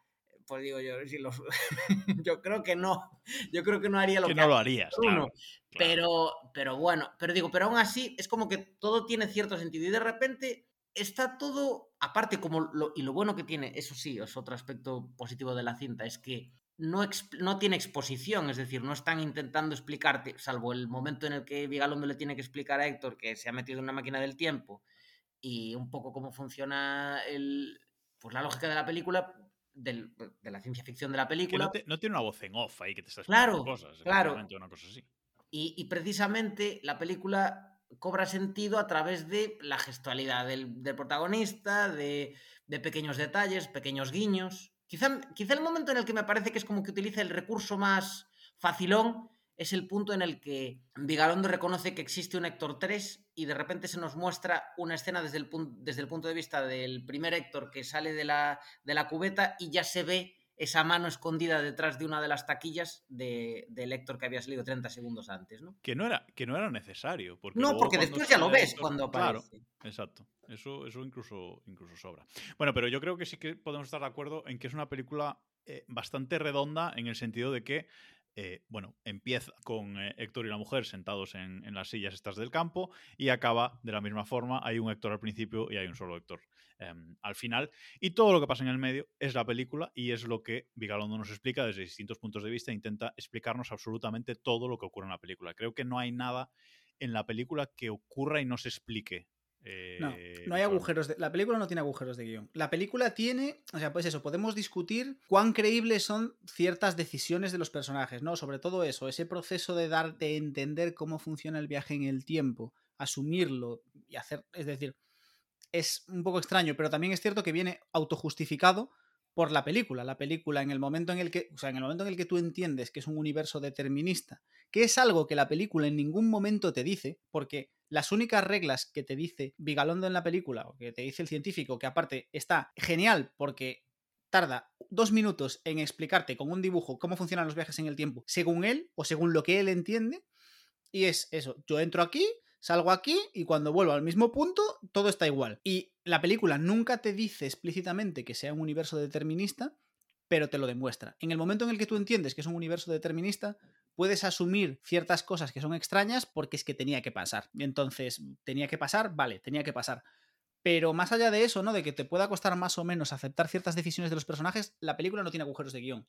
Pues digo yo, si los- *laughs* yo creo que no, yo creo que no haría lo Que que no lo harías, uno. claro. claro. pero, pero bueno, pero digo, pero aún así es como que todo tiene cierto sentido y de repente está todo, aparte como lo, y lo bueno que tiene, eso sí, es otro aspecto positivo de la cinta, es que no, no tiene exposición, es decir, no están intentando explicarte, salvo el momento en el que Vigalondo le tiene que explicar a Héctor que se ha metido en una máquina del tiempo y un poco cómo funciona el, pues la lógica de la película, del- de la ciencia ficción de la Que película. no, te- no tiene una voz en off ahí que te está Claro, explicando cosas. claro. Una cosa así. Y, y precisamente la película cobra sentido a través de la gestualidad del, del protagonista, de, de pequeños detalles, pequeños guiños. Quizá, quizá el momento en el que me parece que es como que utiliza el recurso más facilón es el punto en el que Vigalondo reconoce que existe un Héctor 3 y de repente se nos muestra una escena desde el, pun- desde el punto de vista del primer Héctor que sale de la, de la cubeta y ya se ve esa mano escondida detrás de una de las taquillas de, del Héctor que había salido 30 segundos antes, ¿no? Que no era, que no era necesario. Porque No, porque después ya lo ves Héctor- cuando Claro, aparece. exacto. Eso, eso incluso, incluso sobra. Bueno, pero yo creo que sí que podemos estar de acuerdo en que es una película eh, bastante redonda en el sentido de que, eh, bueno, empieza con eh, Héctor y la mujer sentados en, las sillas estas del campo y acaba de la misma forma. Hay un Héctor al principio y hay un solo Héctor em, al final. Y todo lo que pasa en el medio es la película y es lo que Vigalondo nos explica desde distintos puntos de vista. Intenta explicarnos absolutamente todo lo que ocurre en la película. Creo que no hay nada en la película que ocurra y no se explique. Eh, No, no hay visualmente. agujeros de. La película no tiene agujeros de guion. La película tiene. O sea, pues eso, podemos discutir cuán creíbles son ciertas decisiones de los personajes, ¿no? Sobre todo eso, ese proceso de darte a entender cómo funciona el viaje en el tiempo, asumirlo y hacer. Es decir, es un poco extraño, pero también es cierto que viene autojustificado por la película. La película, en el momento en el que. O sea, en el momento en el que tú entiendes que es un universo determinista, que es algo que la película en ningún momento te dice, porque las únicas reglas que te dice Vigalondo en la película, o que te dice el científico, que aparte está genial porque tarda dos minutos en explicarte con un dibujo cómo funcionan los viajes en el tiempo, según él o según lo que él entiende, y es eso, yo entro aquí, salgo aquí y cuando vuelvo al mismo punto, todo está igual. Y la película nunca te dice explícitamente que sea un universo determinista, pero te lo demuestra. En el momento en el que tú entiendes que es un universo determinista, puedes asumir ciertas cosas que son extrañas porque es que tenía que pasar. Entonces, tenía que pasar, vale, tenía que pasar. Pero más allá de eso, ¿no? De que te pueda costar más o menos aceptar ciertas decisiones de los personajes, la película no tiene agujeros de guion.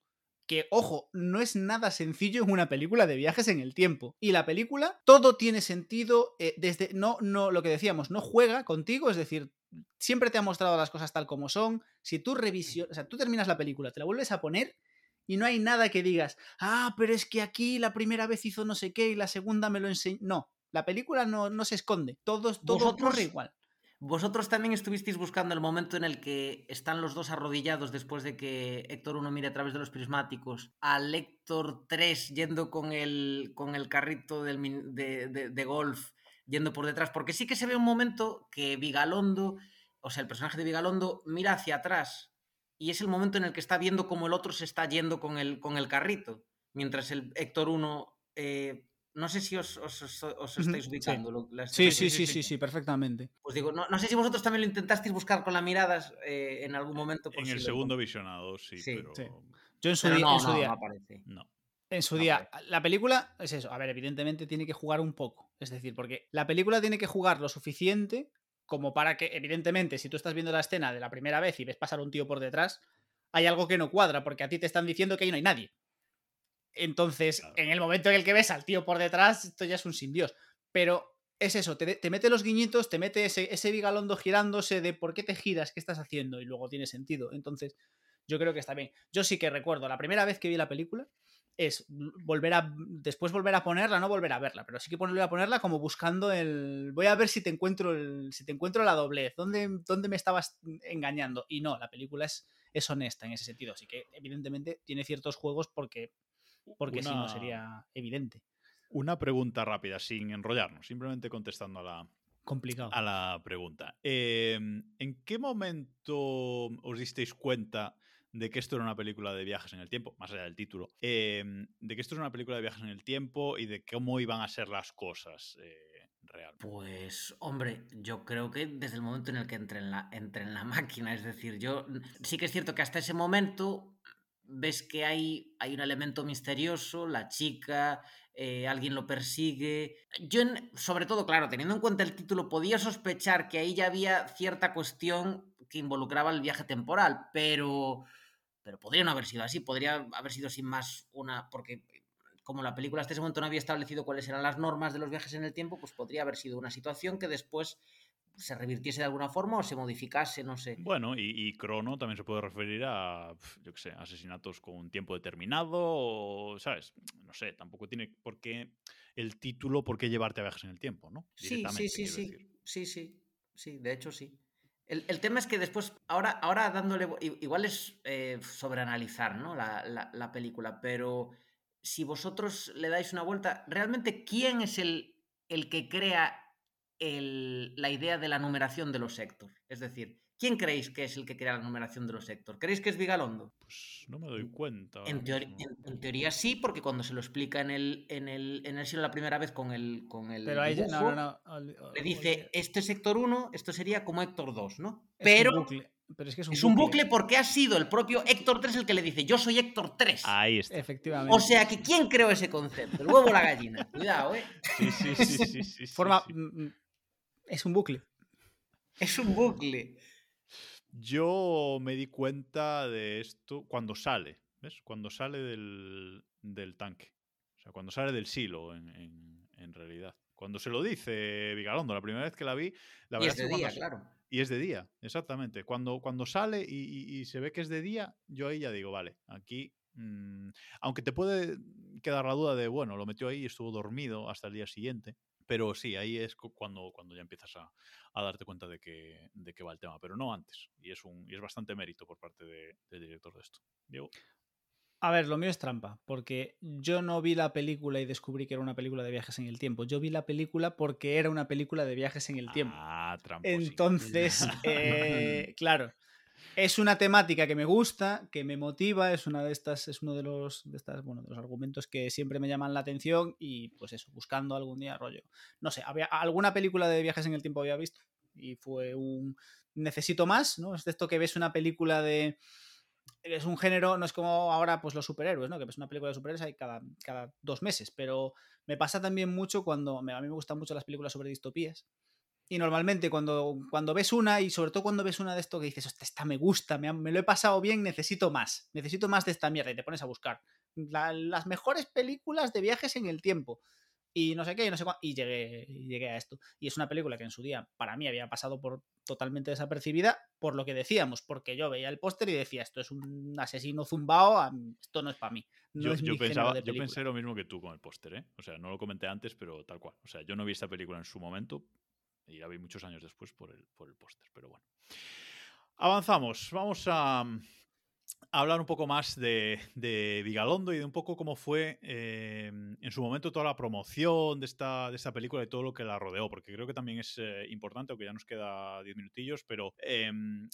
Que, ojo, no es nada sencillo en una película de viajes en el tiempo. Y la película, todo tiene sentido eh, desde. No, no, lo que decíamos, no juega contigo, es decir, siempre te ha mostrado las cosas tal como son. Si tú revisiones, o sea, tú terminas la película, te la vuelves a poner y no hay nada que digas, ah, pero es que aquí la primera vez hizo no sé qué y la segunda me lo enseñó. No, la película no, no se esconde, todo, todo ocurre igual. Vosotros también estuvisteis buscando el momento en el que están los dos arrodillados después de que Héctor 1 mire a través de los prismáticos, al Héctor 3 yendo con el, con el carrito del, de, de, golf, yendo por detrás, porque sí que se ve un momento que Vigalondo, o sea, el personaje de Vigalondo mira hacia atrás y es el momento en el que está viendo cómo el otro se está yendo con el, con el carrito, mientras el Héctor 1 eh, no sé si os, os, os, os estáis ubicando. Sí. Lo, las, Sí, sí, sí, sí, sí, perfectamente. Pues digo, no, no, sé si vosotros también lo intentasteis buscar con las miradas eh, en algún momento. En el segundo visionado, sí, Sí. pero. Sí. Yo en su Pero día. no, en su no, día- no aparece. No. En su día, la película es eso. A ver, evidentemente tiene que jugar un poco. Es decir, porque la película tiene que jugar lo suficiente como para que, evidentemente, si tú estás viendo la escena de la primera vez y ves pasar un tío por detrás, hay algo que no cuadra, porque a ti te están diciendo que ahí no hay nadie. Entonces, Claro. en el momento en el que ves al tío por detrás, esto ya es un sin Dios. Pero es eso, te, te mete los guiñitos, te mete ese, ese vigalondo girándose de por qué te giras, qué estás haciendo, y luego tiene sentido. Entonces, yo creo que está bien. Yo sí que recuerdo, la primera vez que vi la película, es volver a después volver a ponerla, no volver a verla, pero sí que volver a ponerla como buscando el voy a ver si te encuentro el si te encuentro la doblez, ¿dónde, dónde me estabas engañando? Y no, la película es, es honesta en ese sentido, así que evidentemente tiene ciertos juegos porque porque si no sería evidente, Una pregunta rápida, sin enrollarnos, simplemente contestando a la, complicado. a la pregunta. Eh, ¿En qué momento os disteis cuenta de que esto era una película de viajes en el tiempo, más allá del título, eh, de que esto era una película de viajes en el tiempo y de cómo iban a ser las cosas eh, real? Pues, hombre, yo creo que desde el momento en el que entré en la, entré en la *laughs* máquina, es decir, yo sí que es cierto que hasta ese momento ves que hay, hay un elemento misterioso, la chica, eh, alguien lo persigue. Yo, sobre todo, claro, teniendo en cuenta el título, podía sospechar que ahí ya había cierta cuestión que involucraba el viaje temporal, pero, pero podría no haber sido así, podría haber sido sin más una, porque como la película hasta ese momento no había establecido cuáles eran las normas de los viajes en el tiempo, pues podría haber sido una situación que después se revirtiese de alguna forma o se modificase, no sé. Bueno, y, y crono también se puede referir a, yo qué sé, asesinatos con un tiempo determinado, o, ¿sabes? No sé, tampoco tiene por qué el título, por qué llevarte a viajes en el tiempo, ¿no? Sí, sí, sí, sí, decir. sí, sí, sí, de hecho sí. El, el tema es que después, ahora, ahora dándole, igual es eh, sobreanalizar ¿no? la, la- la película, pero si vosotros le dais una vuelta, ¿realmente quién es el, el que crea el- la idea de la numeración de los sector? Es decir, ¿quién creéis que es el que crea la numeración de los sector? ¿Creéis que es Vigalondo? Pues no me doy cuenta. En, teori- mismo. en- en teoría sí, porque cuando se lo explica en el, en el, en el Silo la primera vez con el, con el Pero ahí ya- no, dibujo, no, le dice, este es Héctor 1, esto sería como Héctor 2, ¿no? Pero es que es un es un bucle porque ha sido el propio Héctor 3 el que le dice, yo soy Héctor 3. Ahí está. Efectivamente. O sea que, ¿quién creó ese concepto? El huevo o la gallina. *laughs* Cuidado, ¿eh? Sí, sí, sí, sí, sí, sí, Forma, sí. Es un bucle. Es un bucle. Yo me di cuenta de esto cuando sale, ¿ves? Cuando sale del, del tanque. O sea, cuando sale del silo, en, en- en realidad. Cuando se lo dice Vigalondo, la primera vez que la vi, la Y verdad es de día, se- claro. Y es de día, exactamente. Cuando, cuando sale y, y- y se ve que es de día, yo ahí ya digo, vale, aquí. mm, aunque te puede quedar la duda de, bueno, lo metió ahí y estuvo dormido hasta el día siguiente. Pero sí, ahí es cuando, cuando ya empiezas a, a darte cuenta de que, de que va el tema, pero no antes. Y es, un, y es bastante mérito por parte de, del director de esto. Diego. A ver, lo mío es trampa, porque yo no vi la película y descubrí que era una película de viajes en el tiempo. Yo vi la película porque era una película de viajes en el tiempo. Ah, trampa. Entonces, *laughs* eh, claro, es una temática que me gusta, que me motiva, es una de estas, es uno de los, bueno, de los argumentos que siempre me llaman la atención y pues eso, buscando algún día rollo. No sé, había alguna película de viajes en el tiempo había visto y fue un necesito más, ¿no? Es esto que ves una película de es un género, no es como ahora pues los superhéroes, ¿no? Que ves una película de superhéroes hay cada, cada dos meses, pero me pasa también mucho cuando a mí me gustan mucho las películas sobre distopías y normalmente cuando, cuando ves una, y sobre todo cuando ves una de esto que dices, esta me gusta, me, me, lo he pasado bien, necesito más, necesito más de esta mierda, y te pones a buscar la, las mejores películas de viajes en el tiempo. Y no sé qué, y no sé cuándo, y llegué, y llegué a esto. Y es una película que en su día, para mí, había pasado por totalmente desapercibida, por lo que decíamos, porque yo veía el póster y decía, esto es un asesino zumbao, esto no es para mí. No yo, es yo mi pensaba, de yo pensé lo mismo que tú con el póster, ¿eh? O sea, no lo comenté antes, pero tal cual. O sea, yo no vi esta película en su momento, y la vi muchos años después por el, por el póster, pero bueno. Avanzamos, vamos a, a hablar un poco más de, de, Vigalondo y de un poco cómo fue eh, en su momento toda la promoción de esta, de esta película y todo lo que la rodeó, porque creo que también es eh, importante, aunque ya nos queda 10 minutillos, pero eh,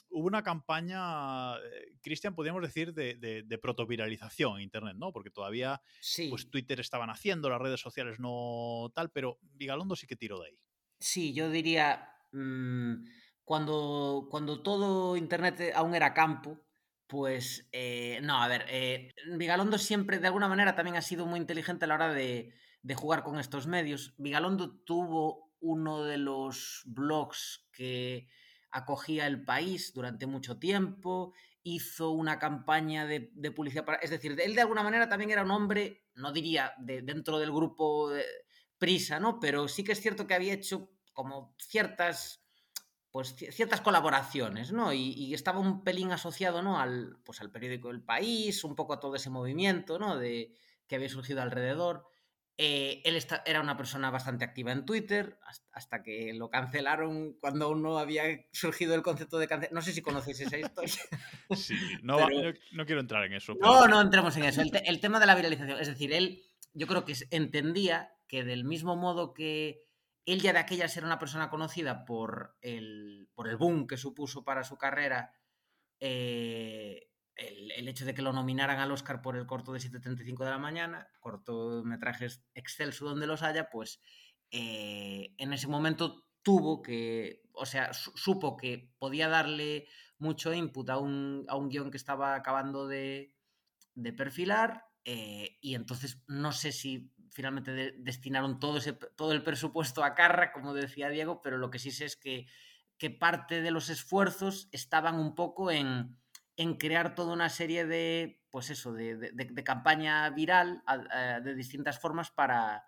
hubo una campaña, Cristian, podríamos decir, de, de, de protoviralización en Internet, ¿no? Porque todavía Sí. pues, Twitter estaban haciendo, las redes sociales no tal, pero Vigalondo sí que tiró de ahí. Sí, yo diría, mmm, cuando, cuando todo Internet aún era campo, pues eh, no, a ver, eh, Vigalondo siempre de alguna manera también ha sido muy inteligente a la hora de, de, jugar con estos medios. Vigalondo tuvo uno de los blogs que acogía el país durante mucho tiempo, hizo una campaña de, de publicidad para... Es decir, él de alguna manera también era un hombre, no diría de, dentro del grupo... Prisa, ¿no? Pero sí que es cierto que había hecho como ciertas, pues ciertas colaboraciones, ¿no? Y, y, estaba un pelín asociado, ¿no? Al, pues al periódico El País, un poco a todo ese movimiento, ¿no? De, que había surgido alrededor. Eh, él está, era una persona bastante activa en Twitter, hasta, hasta, que lo cancelaron cuando aún no había surgido el concepto de cancelación. No sé si conocéis esa historia. *laughs* Sí, no, pero... no, no, quiero entrar en eso. Pero... No, no entremos en eso. El, te, el tema de la viralización, es decir, él, yo creo que entendía que del mismo modo que él ya de aquellas era una persona conocida por el, por el boom que supuso para su carrera eh, el, hecho de que lo nominaran al Oscar por el corto de 7.35 de la mañana, cortometrajes excelso donde los haya, pues eh, en ese momento tuvo que, o sea, su, supo que podía darle mucho input a un, a un guion que estaba acabando de, de perfilar eh, y entonces no sé si finalmente de, destinaron todo, ese, todo el presupuesto a Carra, como decía Diego, pero lo que sí sé es que, que parte de los esfuerzos estaban un poco en, en, crear toda una serie de, pues eso, de, de, de campaña viral a, a, de distintas formas para,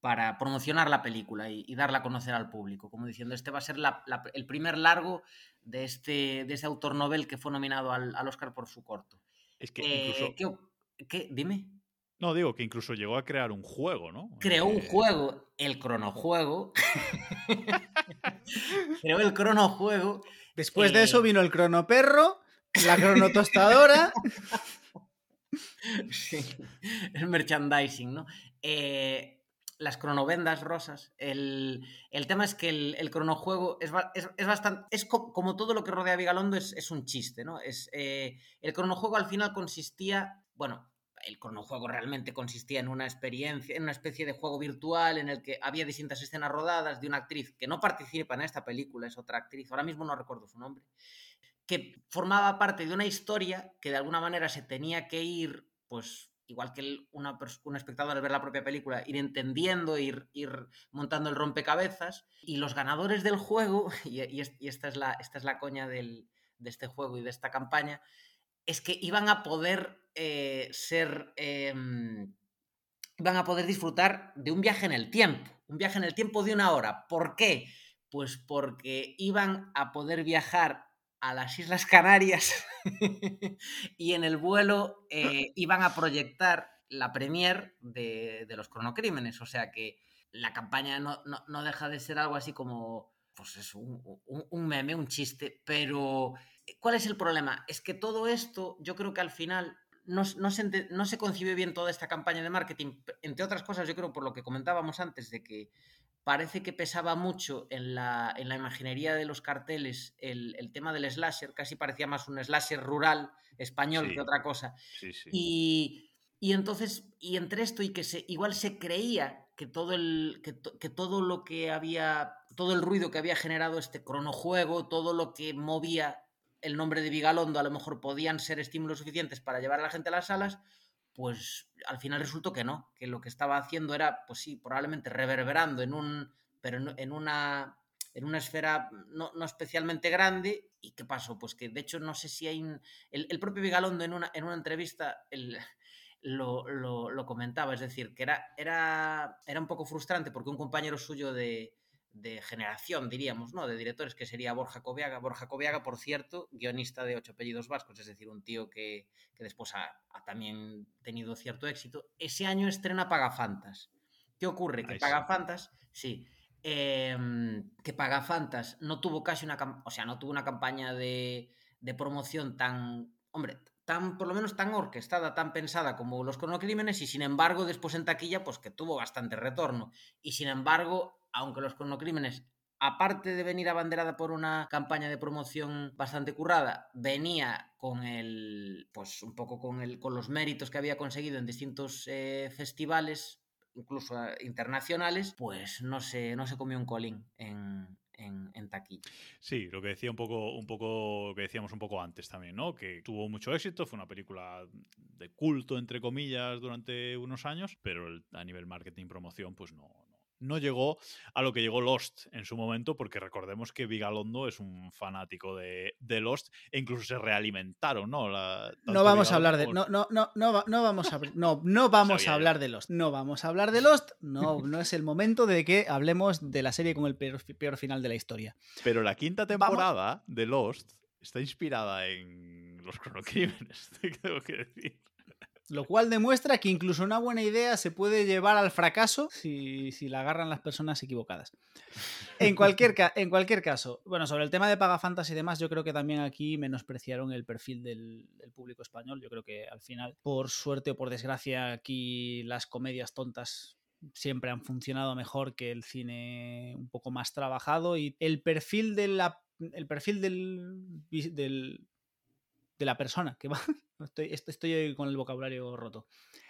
para promocionar la película y, y, darla a conocer al público, como diciendo, este va a ser la, la, el primer largo de este, de ese autor novel que fue nominado al, al Oscar por su corto. Es que incluso... Eh, ¿qué, ¿qué? Dime. No, digo que incluso llegó a crear un juego, ¿no? Creó un juego, el cronojuego. *laughs* Creó el cronojuego. Después eh... de eso vino el cronoperro, la cronotostadora. *laughs* sí, el merchandising, ¿no? Eh, las cronovendas rosas. El, el, tema es que el, el cronojuego es, es, es, bastante. Es co como todo lo que rodea a Vigalondo, es, es un chiste, ¿no? Es, eh, el cronojuego al final consistía. Bueno, el cronojuego realmente consistía en una experiencia, en una especie de juego virtual en el que había distintas escenas rodadas de una actriz que no participa en esta película, es otra actriz, ahora mismo no recuerdo su nombre, que formaba parte de una historia que de alguna manera se tenía que ir, pues igual que una, un espectador al ver la propia película, ir entendiendo, ir, ir montando el rompecabezas, y los ganadores del juego, *laughs* y, y, y esta, es la, esta es la coña del, de este juego y de esta campaña, es que iban a poder eh, ser. Eh, iban a poder disfrutar de un viaje en el tiempo. Un viaje en el tiempo de una hora. ¿Por qué? Pues porque iban a poder viajar a las Islas Canarias *laughs* y en el vuelo eh, *clears throat* iban a proyectar la premier de, de los cronocrímenes. O sea que la campaña no, no, no deja de ser algo así como, pues es un, un, un meme, un chiste, pero ¿cuál es el problema? Es que todo esto, yo creo que al final no, no, se, no, se, concibe bien toda esta campaña de marketing. Entre otras cosas, yo creo por lo que comentábamos antes, de que parece que pesaba mucho en la, en la imaginería de los carteles el, el, tema del slasher, casi parecía más un slasher rural español Sí. que otra cosa. Sí, sí. Y, y entonces, y entre esto y que se, igual se creía que todo, el, que, to, que todo lo que había, todo el ruido que había generado este cronojuego, todo lo que movía el nombre de Vigalondo a lo mejor podían ser estímulos suficientes para llevar a la gente a las salas, pues al final resultó que no, que lo que estaba haciendo era, pues sí, probablemente reverberando en un, pero en, una, en una esfera no, no, especialmente grande. ¿Y qué pasó? Pues que de hecho no sé si hay el, propio Vigalondo en una, en una entrevista el, lo, lo, lo, comentaba, es decir, que era, era, era un poco frustrante porque un compañero suyo de, de generación, diríamos, ¿no? De directores, que sería Borja Coviaga. Borja Coviaga, por cierto, guionista de Ocho Apellidos Vascos, es decir, un tío que, que después ha, ha, también tenido cierto éxito. Ese año estrena Pagafantas. ¿Qué ocurre? Que Pagafantas, sí, eh, que Pagafantas no tuvo casi una, o sea, no tuvo una campaña de, de promoción tan, hombre, tan, por lo menos tan orquestada, tan pensada como los cronocrímenes y sin embargo después en taquilla pues que tuvo bastante retorno y sin embargo aunque los cronocrímenes aparte de venir abanderada por una campaña de promoción bastante currada, venía con el, pues un poco con, el, con los méritos que había conseguido en distintos eh, festivales, incluso eh, internacionales, pues no se, no se comió un colín en, en, taquilla. Sí, lo que decía un poco, un poco, que decíamos un poco antes también, ¿no? Que tuvo mucho éxito, fue una película de culto, entre comillas, durante unos años, pero el, a nivel marketing promoción, pues no, no llegó a lo que llegó Lost en su momento, porque recordemos que Vigalondo es un fanático de, de Lost e incluso se realimentaron, ¿no? La, no vamos Vigalondo a hablar de. No, no, no, no, no vamos a no, no *laughs* vamos a hablar de Lost. No vamos a hablar de *laughs* Lost. No, no es el momento de que hablemos de la serie con el peor, peor final de la historia. Pero la quinta temporada vamos. de Lost está inspirada en los *laughs* cronocrímenes, tengo que decir. Lo cual demuestra que incluso una buena idea se puede llevar al fracaso si, si la agarran las personas equivocadas. En cualquier, en cualquier, caso, bueno, sobre el tema de Pagafantas y demás, yo creo que también aquí menospreciaron el perfil del, público español. Yo creo que al final, por suerte o por desgracia, aquí las comedias tontas siempre han funcionado mejor que el cine un poco más trabajado y el perfil de la el perfil del de la persona que va. *laughs* Estoy, estoy con el vocabulario roto.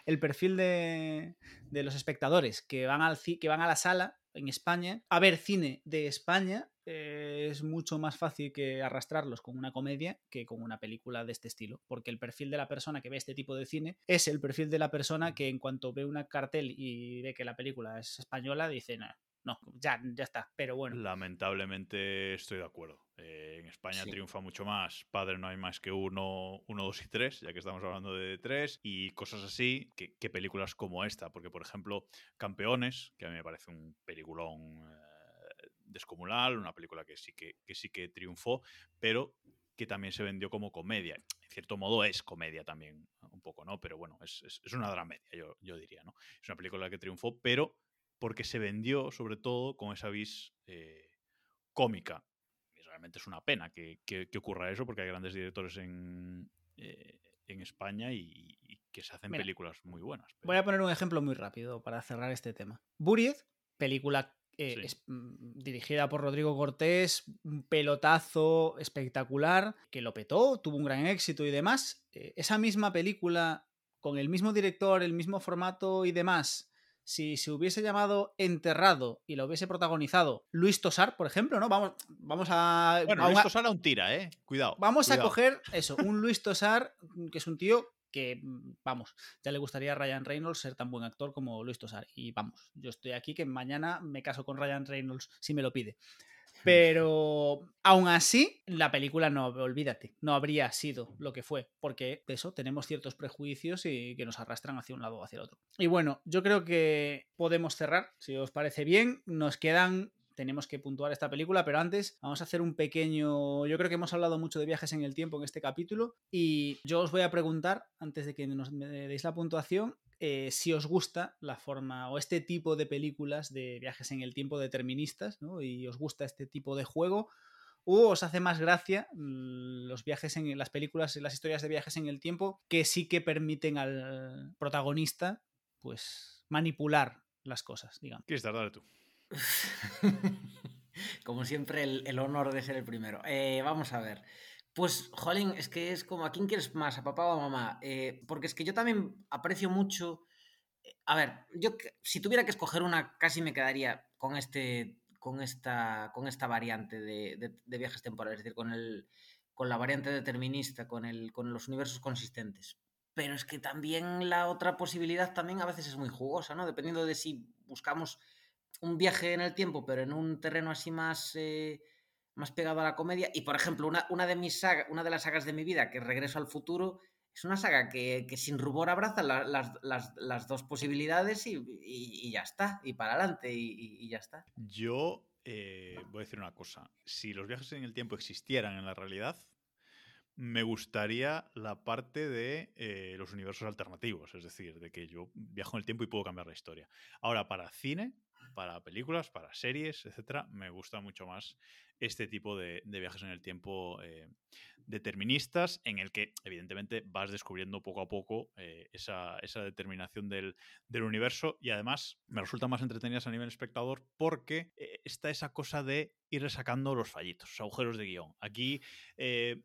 El perfil de, de los espectadores que van, al, que van a la sala en España a ver cine de España eh, es mucho más fácil que arrastrarlos con una comedia que con una película de este estilo. Porque el perfil de la persona que ve este tipo de cine es el perfil de la persona que en cuanto ve una cartel y ve que la película es española dice, no, no, ya, ya está, pero bueno. Lamentablemente estoy de acuerdo. Eh, en España sí. triunfa mucho más Padre no hay más que uno, uno, dos y tres, ya que estamos hablando de tres, y cosas así, que, que películas como esta, porque por ejemplo, Campeones, que a mí me parece un peliculón eh, descomunal, una película que sí que, que sí que triunfó, pero que también se vendió como comedia. En cierto modo es comedia también, un poco, ¿no? Pero bueno, es, es, es una dramedia, yo, yo diría, ¿no? Es una película que triunfó, pero porque se vendió sobre todo con esa vis eh, cómica. Realmente es una pena que, que, que, ocurra eso porque hay grandes directores en, eh, en España y, y, que se hacen Mira, películas muy buenas. Pero... Voy a poner un ejemplo muy rápido para cerrar este tema. Buriez, película eh, sí. es, mm, dirigida por Rodrigo Cortés, un pelotazo espectacular, que lo petó, tuvo un gran éxito y demás. Eh, esa misma película, con el mismo director, el mismo formato y demás, si se hubiese llamado Enterrado y lo hubiese protagonizado Luis Tosar, por ejemplo, ¿no? Vamos, vamos a. Bueno, a Luis Tosar a un tira, ¿eh? Cuidado. Vamos cuidado. a coger eso, un *laughs* Luis Tosar, que es un tío que, vamos, ya le gustaría a Ryan Reynolds ser tan buen actor como Luis Tosar. Y vamos, yo estoy aquí que mañana me caso con Ryan Reynolds si me lo pide. Pero aún así, la película no, olvídate, no habría sido lo que fue, porque de eso tenemos ciertos prejuicios y que nos arrastran hacia un lado o hacia el otro. Y bueno, yo creo que podemos cerrar, si os parece bien. Nos quedan tenemos que puntuar esta película, pero antes vamos a hacer un pequeño... Yo creo que hemos hablado mucho de viajes en el tiempo en este capítulo y yo os voy a preguntar, antes de que nos deis la puntuación, eh, si os gusta la forma o este tipo de películas de viajes en el tiempo deterministas, ¿no? Y os gusta este tipo de juego, o os hace más gracia mm, los viajes en las películas y las historias de viajes en el tiempo que sí que permiten al protagonista, pues, manipular las cosas, digamos. ¿Quieres tardar tú? *laughs* Como siempre, el, el, honor de ser el primero. Eh, vamos a ver. Pues, jolín, es que es como, ¿a quién quieres más? ¿A papá o a mamá? Eh, porque es que yo también aprecio mucho... eh, A ver, yo si tuviera que escoger una, casi me quedaría con este con esta, con esta variante de viajes temporales, es decir, con, el, con la variante determinista, con, el, con los universos consistentes. Pero es que también la otra posibilidad también a veces es muy jugosa, ¿no? Dependiendo de si buscamos un viaje en el tiempo, pero en un terreno así más, eh, más pegado a la comedia. Y por ejemplo, una, una de mis saga- una de las sagas de mi vida, que es Regreso al Futuro, es una saga que, que sin rubor abraza la- las, las- las dos posibilidades y, y- ya está, y para adelante, y, y- y ya está. Yo eh, voy a decir una cosa. Si los viajes en el tiempo existieran en la realidad, me gustaría la parte de eh, los universos alternativos, es decir, de que yo viajo en el tiempo y puedo cambiar la historia. Ahora, para cine, para películas, para series, etcétera, me gusta mucho más este tipo de, viajes en el tiempo eh, deterministas, en el que, evidentemente, vas descubriendo poco a poco eh, esa, determinación del, universo y además me resultan más entretenidas a nivel espectador porque eh, está esa cosa de ir sacando los fallitos, los agujeros de guion. Aquí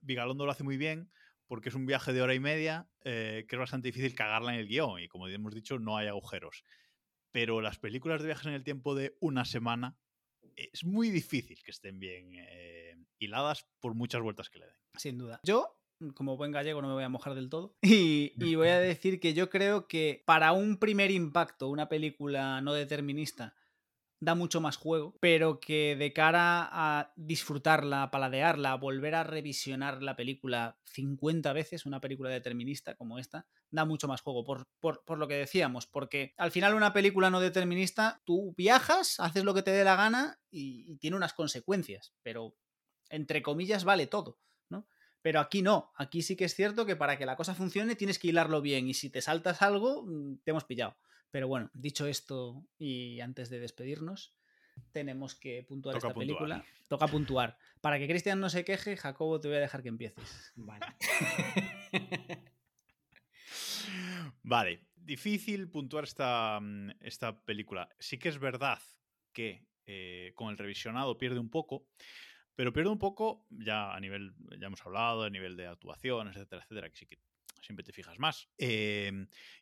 Vigalondo lo hace muy bien porque es un viaje de hora y media que es bastante difícil cagarla en el guion y como hemos dicho no hay agujeros. Pero las películas de viajes en el tiempo de una semana es muy difícil que estén bien eh, hiladas por muchas vueltas que le den. Sin duda. Yo, como buen gallego, no me voy a mojar del todo. *laughs* Y, y voy a *laughs* decir que yo creo que para un primer impacto, una película no determinista da mucho más juego, pero que de cara a disfrutarla, a paladearla, a volver a revisionar la película 50 veces, una película determinista como esta, da mucho más juego, por, por, por lo que decíamos, porque al final una película no determinista, tú viajas, haces lo que te dé la gana y, y tiene unas consecuencias, pero entre comillas vale todo, ¿no? Pero aquí no, aquí sí que es cierto que para que la cosa funcione tienes que hilarlo bien y si te saltas algo, mm, te hemos pillado. Pero bueno, dicho esto y antes de despedirnos, tenemos que puntuar Toca esta puntuar. película. Toca puntuar. Para que Cristian no se queje, Jacobo, te voy a dejar que empieces. Vale. *laughs* Vale, difícil puntuar esta, mm, esta película. Sí que es verdad que eh, con el revisionado pierde un poco, pero pierde un poco ya a nivel, ya hemos hablado, a nivel de actuación, etcétera, etcétera, que sí que siempre te fijas más. Eh,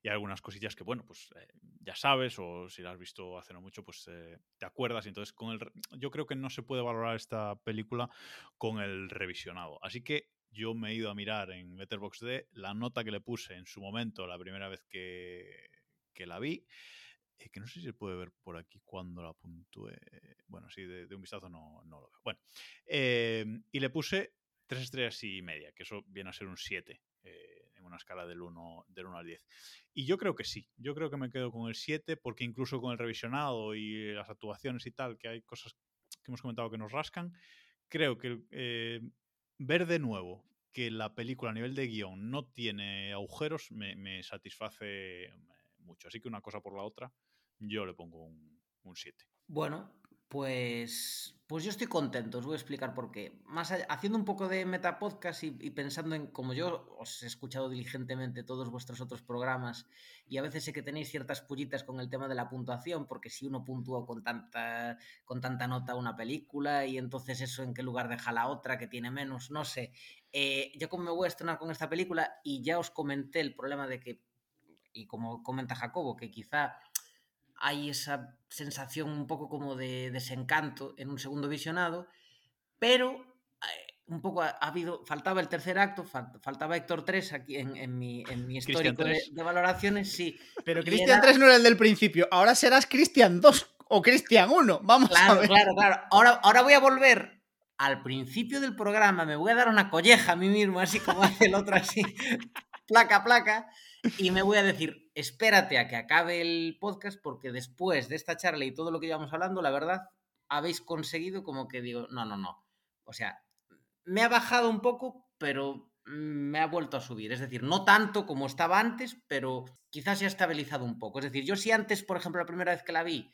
y hay algunas cosillas que, bueno, pues eh, ya sabes, o si la has visto hace no mucho, pues eh, te acuerdas. Y entonces, con el, yo creo que no se puede valorar esta película con el revisionado. Así que yo me he ido a mirar en Letterboxd la nota que le puse en su momento, la primera vez que, que la vi. eh, que no sé si se puede ver por aquí cuando la puntué. Bueno, sí, de, un vistazo no, no lo veo. Bueno, eh, y le puse tres estrellas y media, que eso viene a ser un 7 eh, en una escala del 1, del 1 al 10. Y yo creo que sí, yo creo que me quedo con el 7, porque incluso con el revisionado y las actuaciones y tal, que hay cosas que hemos comentado que nos rascan, creo que eh, ver de nuevo que la película a nivel de guion no tiene agujeros me, me satisface eh, mucho. Así que una cosa por la otra, yo le pongo un, un 7. Bueno, pues, pues yo estoy contento, os voy a explicar por qué. Más allá- haciendo un poco de metapodcast y, y pensando en como yo os he escuchado diligentemente todos vuestros otros programas y a veces sé que tenéis ciertas pullitas con el tema de la puntuación, porque si uno puntúa con tanta, con tanta nota una película y entonces eso en qué lugar deja la otra que tiene menos, no sé. Eh, yo como me voy a estrenar con esta película y ya os comenté el problema de que, y como comenta Jacobo, que quizá hay esa sensación un poco como de desencanto en un segundo visionado, pero eh, un poco ha, ha habido, faltaba el tercer acto, fal- faltaba Héctor 3 aquí en, en mi, en mi histórico de, 3. de valoraciones, sí. Pero Cristian era- 3 no era el del principio, ahora serás Cristian 2 o Cristian 1. Vamos a ver. claro, claro. Ahora, ahora voy a volver al principio del programa, me voy a dar una colleja a mí mismo, así como hace el otro, así, *laughs* placa, placa, y me voy a decir, espérate a que acabe el podcast, porque después de esta charla y todo lo que llevamos hablando, la verdad, habéis conseguido como que digo, no, no, no. O sea, me ha bajado un poco, pero me ha vuelto a subir. Es decir, no tanto como estaba antes, pero quizás se ha estabilizado un poco. Es decir, yo si antes, por ejemplo, la primera vez que la vi,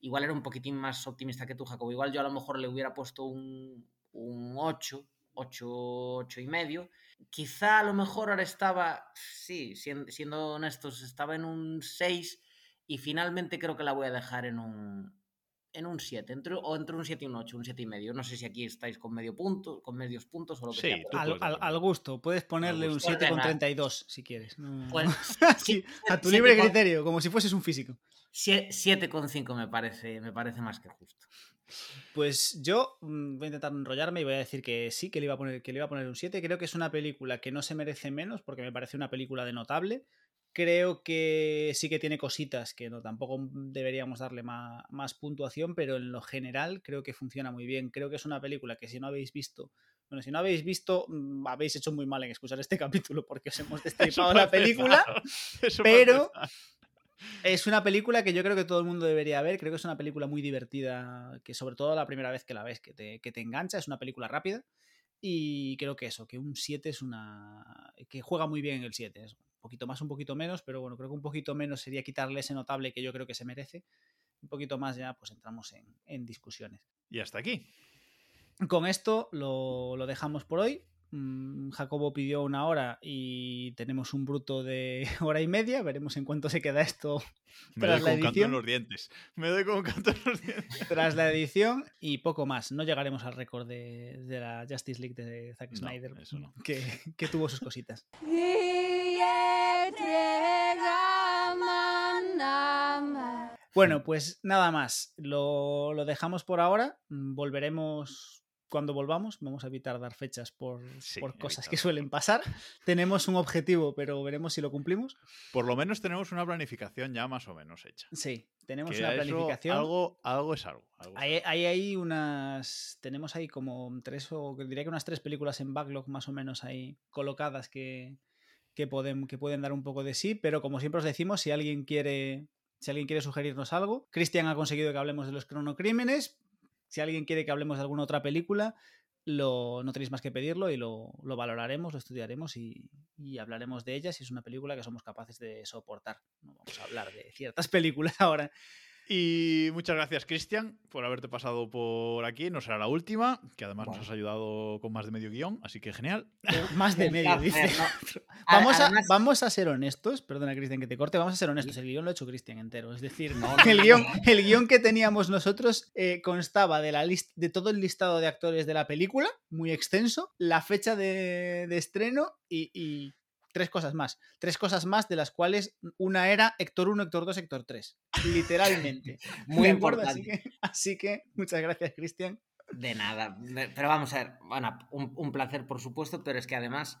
igual era un poquitín más optimista que tú, Jacobo. Igual yo a lo mejor le hubiera puesto un, un 8, 8, 8 y medio. Quizá a lo mejor ahora estaba, sí, siendo, siendo honestos, estaba en un 6 y finalmente creo que la voy a dejar en un, en un 7, entre, o entre un 7 y un 8, un 7 y medio. No sé si aquí estáis con medio punto, con medios puntos o lo que Sí, sea. Al, puedes al- al gusto, puedes ponerle un gusto. 7 con Venga. 32 si quieres. No- Pues, *laughs* Sí, a tu libre criterio, como si fueses un físico. sie- 7,5 me parece, me parece más que justo. Pues yo mm, voy a intentar enrollarme y voy a decir que sí, que le iba a poner, que le iba a poner un 7. Creo que es una película que no se merece menos porque me parece una película de notable. Creo que sí que tiene cositas que no tampoco deberíamos darle más, puntuación, pero en lo general creo que funciona muy bien. Creo que es una película que si no habéis visto, bueno, si no habéis visto, mm, habéis hecho muy mal en escuchar este *laughs* capítulo porque os hemos *laughs* destripado la película. *laughs* pero-. Es una película que yo creo que todo el mundo debería ver. Creo que es una película muy divertida, que sobre todo la primera vez que la ves, que te, que te engancha. Es una película rápida. Y creo que eso, que un 7 es una... que juega muy bien el 7. Es un poquito más, un poquito menos, pero bueno, creo que un poquito menos sería quitarle ese notable que yo creo que se merece. Un poquito más ya, pues entramos en, en discusiones. Y hasta aquí. Con esto lo, lo dejamos por hoy. Mm, Jacobo pidió una hora y tenemos un bruto de *laughs* hora y media. Veremos en cuánto se queda esto *laughs* Me Tras doy la con un canto en edición. los dientes. Me doy con un canto en los dientes. *laughs* tras la edición y poco más. No llegaremos al récord de, de la Justice League de Zack No, Snyder, eso no. que, que tuvo sus cositas. Bueno, pues nada más. Lo, lo dejamos por ahora. Mm, Volveremos cuando volvamos. Vamos a evitar dar fechas por, Sí, por cosas evitar que suelen pasar. *laughs* Tenemos un objetivo, pero veremos si lo cumplimos. Por lo menos tenemos una planificación ya más o menos hecha. Sí, tenemos Que una planificación. algo, algo es algo. algo es Hay, hay unas. Tenemos ahí como tres o diría que unas tres películas en backlog más o menos ahí colocadas que, que, pueden, que pueden dar un poco de sí, pero como siempre os decimos, si alguien quiere. Si alguien quiere sugerirnos algo, Cristian ha conseguido que hablemos de los cronocrímenes. Si alguien quiere que hablemos de alguna otra película, lo, no tenéis más que pedirlo y lo, lo valoraremos, lo estudiaremos y, y hablaremos de ella si es una película que somos capaces de soportar. No vamos a hablar de ciertas *laughs* películas ahora. Y muchas gracias, Cristian, por haberte pasado por aquí. No será la última, que además Bueno. nos has ayudado con más de medio guion, así que genial. *laughs* Más de medio, dice. *laughs* Vamos a, vamos a ser honestos, perdona Cristian que te corte, vamos a ser honestos, el guion lo ha hecho Cristian entero, es decir, No, *laughs* no, el, guion, el guion que teníamos nosotros eh, constaba de, la list- de todo el listado de actores de la película, muy extenso, la fecha de, de estreno y, y tres cosas más, tres cosas más de las cuales una era Héctor 1, Héctor 2, Héctor 3, literalmente. *laughs* *laughs* Muy importante. que, así que muchas gracias Cristian. De nada. Pero vamos a ver, bueno, un, un placer, por supuesto, pero es que además,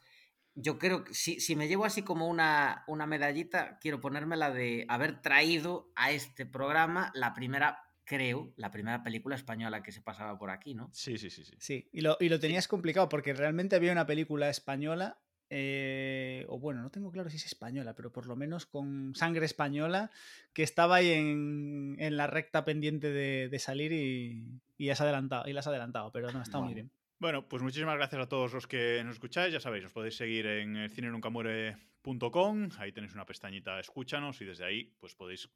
yo creo que si, si me llevo así como una, una medallita, quiero ponerme la de haber traído a este programa la primera, creo, la primera película española que se pasaba por aquí, ¿no? Sí, sí, sí, sí. Sí, y lo, y lo tenías complicado porque realmente había una película española, eh, o bueno, no tengo claro si es española, pero por lo menos con sangre española, que estaba ahí en, en la recta pendiente de, de salir y, y has adelantado, y la has adelantado, pero no, está muy bien. Bueno, pues muchísimas gracias a todos los que nos escucháis. Ya sabéis, os podéis seguir en el. Ahí tenéis una pestañita Escúchanos y desde ahí pues podéis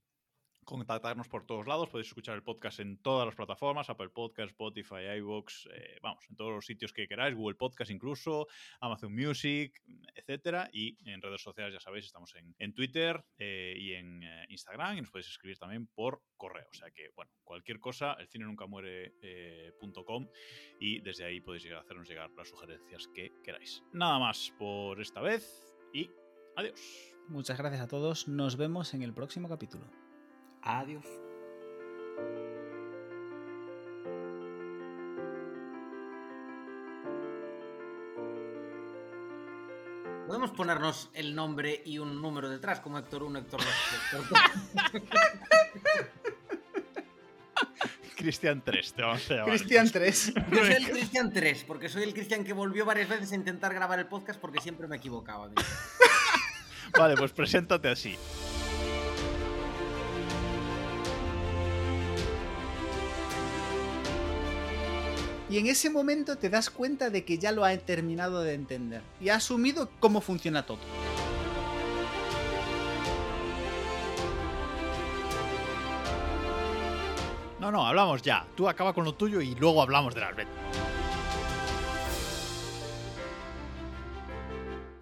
contactarnos por todos lados. Podéis escuchar el podcast en todas las plataformas, Apple Podcast, Spotify, iVoox, eh, vamos, en todos los sitios que queráis, Google Podcast incluso, Amazon Music, etcétera. Y en redes sociales, ya sabéis, estamos en, en Twitter eh, y en eh, Instagram y nos podéis escribir también por correo. O sea que, bueno, cualquier cosa, el cine nunca muere.com y desde ahí podéis llegar hacernos llegar las sugerencias que queráis. Nada más por esta vez y adiós. Muchas gracias a todos, nos vemos en el próximo capítulo. Adiós. Podemos ponernos el nombre y un número detrás, como Héctor 1, Héctor 2, Héctor 2. Cristian 3, te vamos a llamar. Cristian 3. *laughs* Yo soy el Cristian 3, porque soy el Cristian que volvió varias veces a intentar grabar el podcast porque siempre me equivocaba. Vale, pues preséntate así. Y en ese momento te das cuenta de que ya lo ha terminado de entender y ha asumido cómo funciona todo. No, no, hablamos ya. Tú acaba con lo tuyo y luego hablamos de las betas.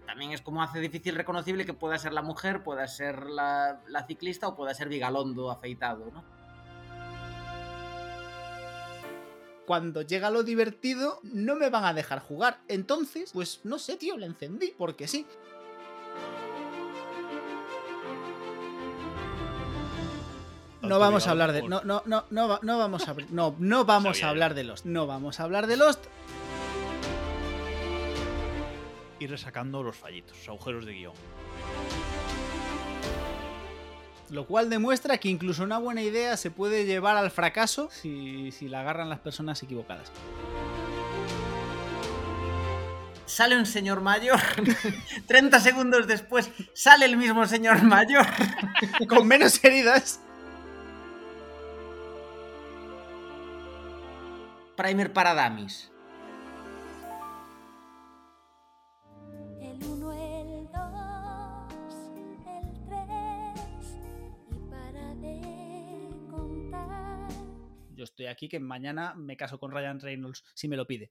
También es como hace difícil reconocible que pueda ser la mujer, pueda ser la, la ciclista o pueda ser Vigalondo afeitado, ¿no? Cuando llega lo divertido, no me van a dejar jugar. Entonces, pues no sé, tío, le encendí, porque sí. No vamos a hablar de. No, no, no, no, va- no vamos a. No, no *laughs* vamos a hablar de Lost. No vamos a hablar de Lost. Ir resacando los fallitos, los agujeros de guion. Lo cual demuestra que incluso una buena idea se puede llevar al fracaso si, si la agarran las personas equivocadas. Sale un señor mayor, *laughs* 30 segundos después sale el mismo señor mayor. *laughs* Con menos heridas. Primer para Damis. Estoy aquí que mañana me caso con Ryan Reynolds si me lo pide.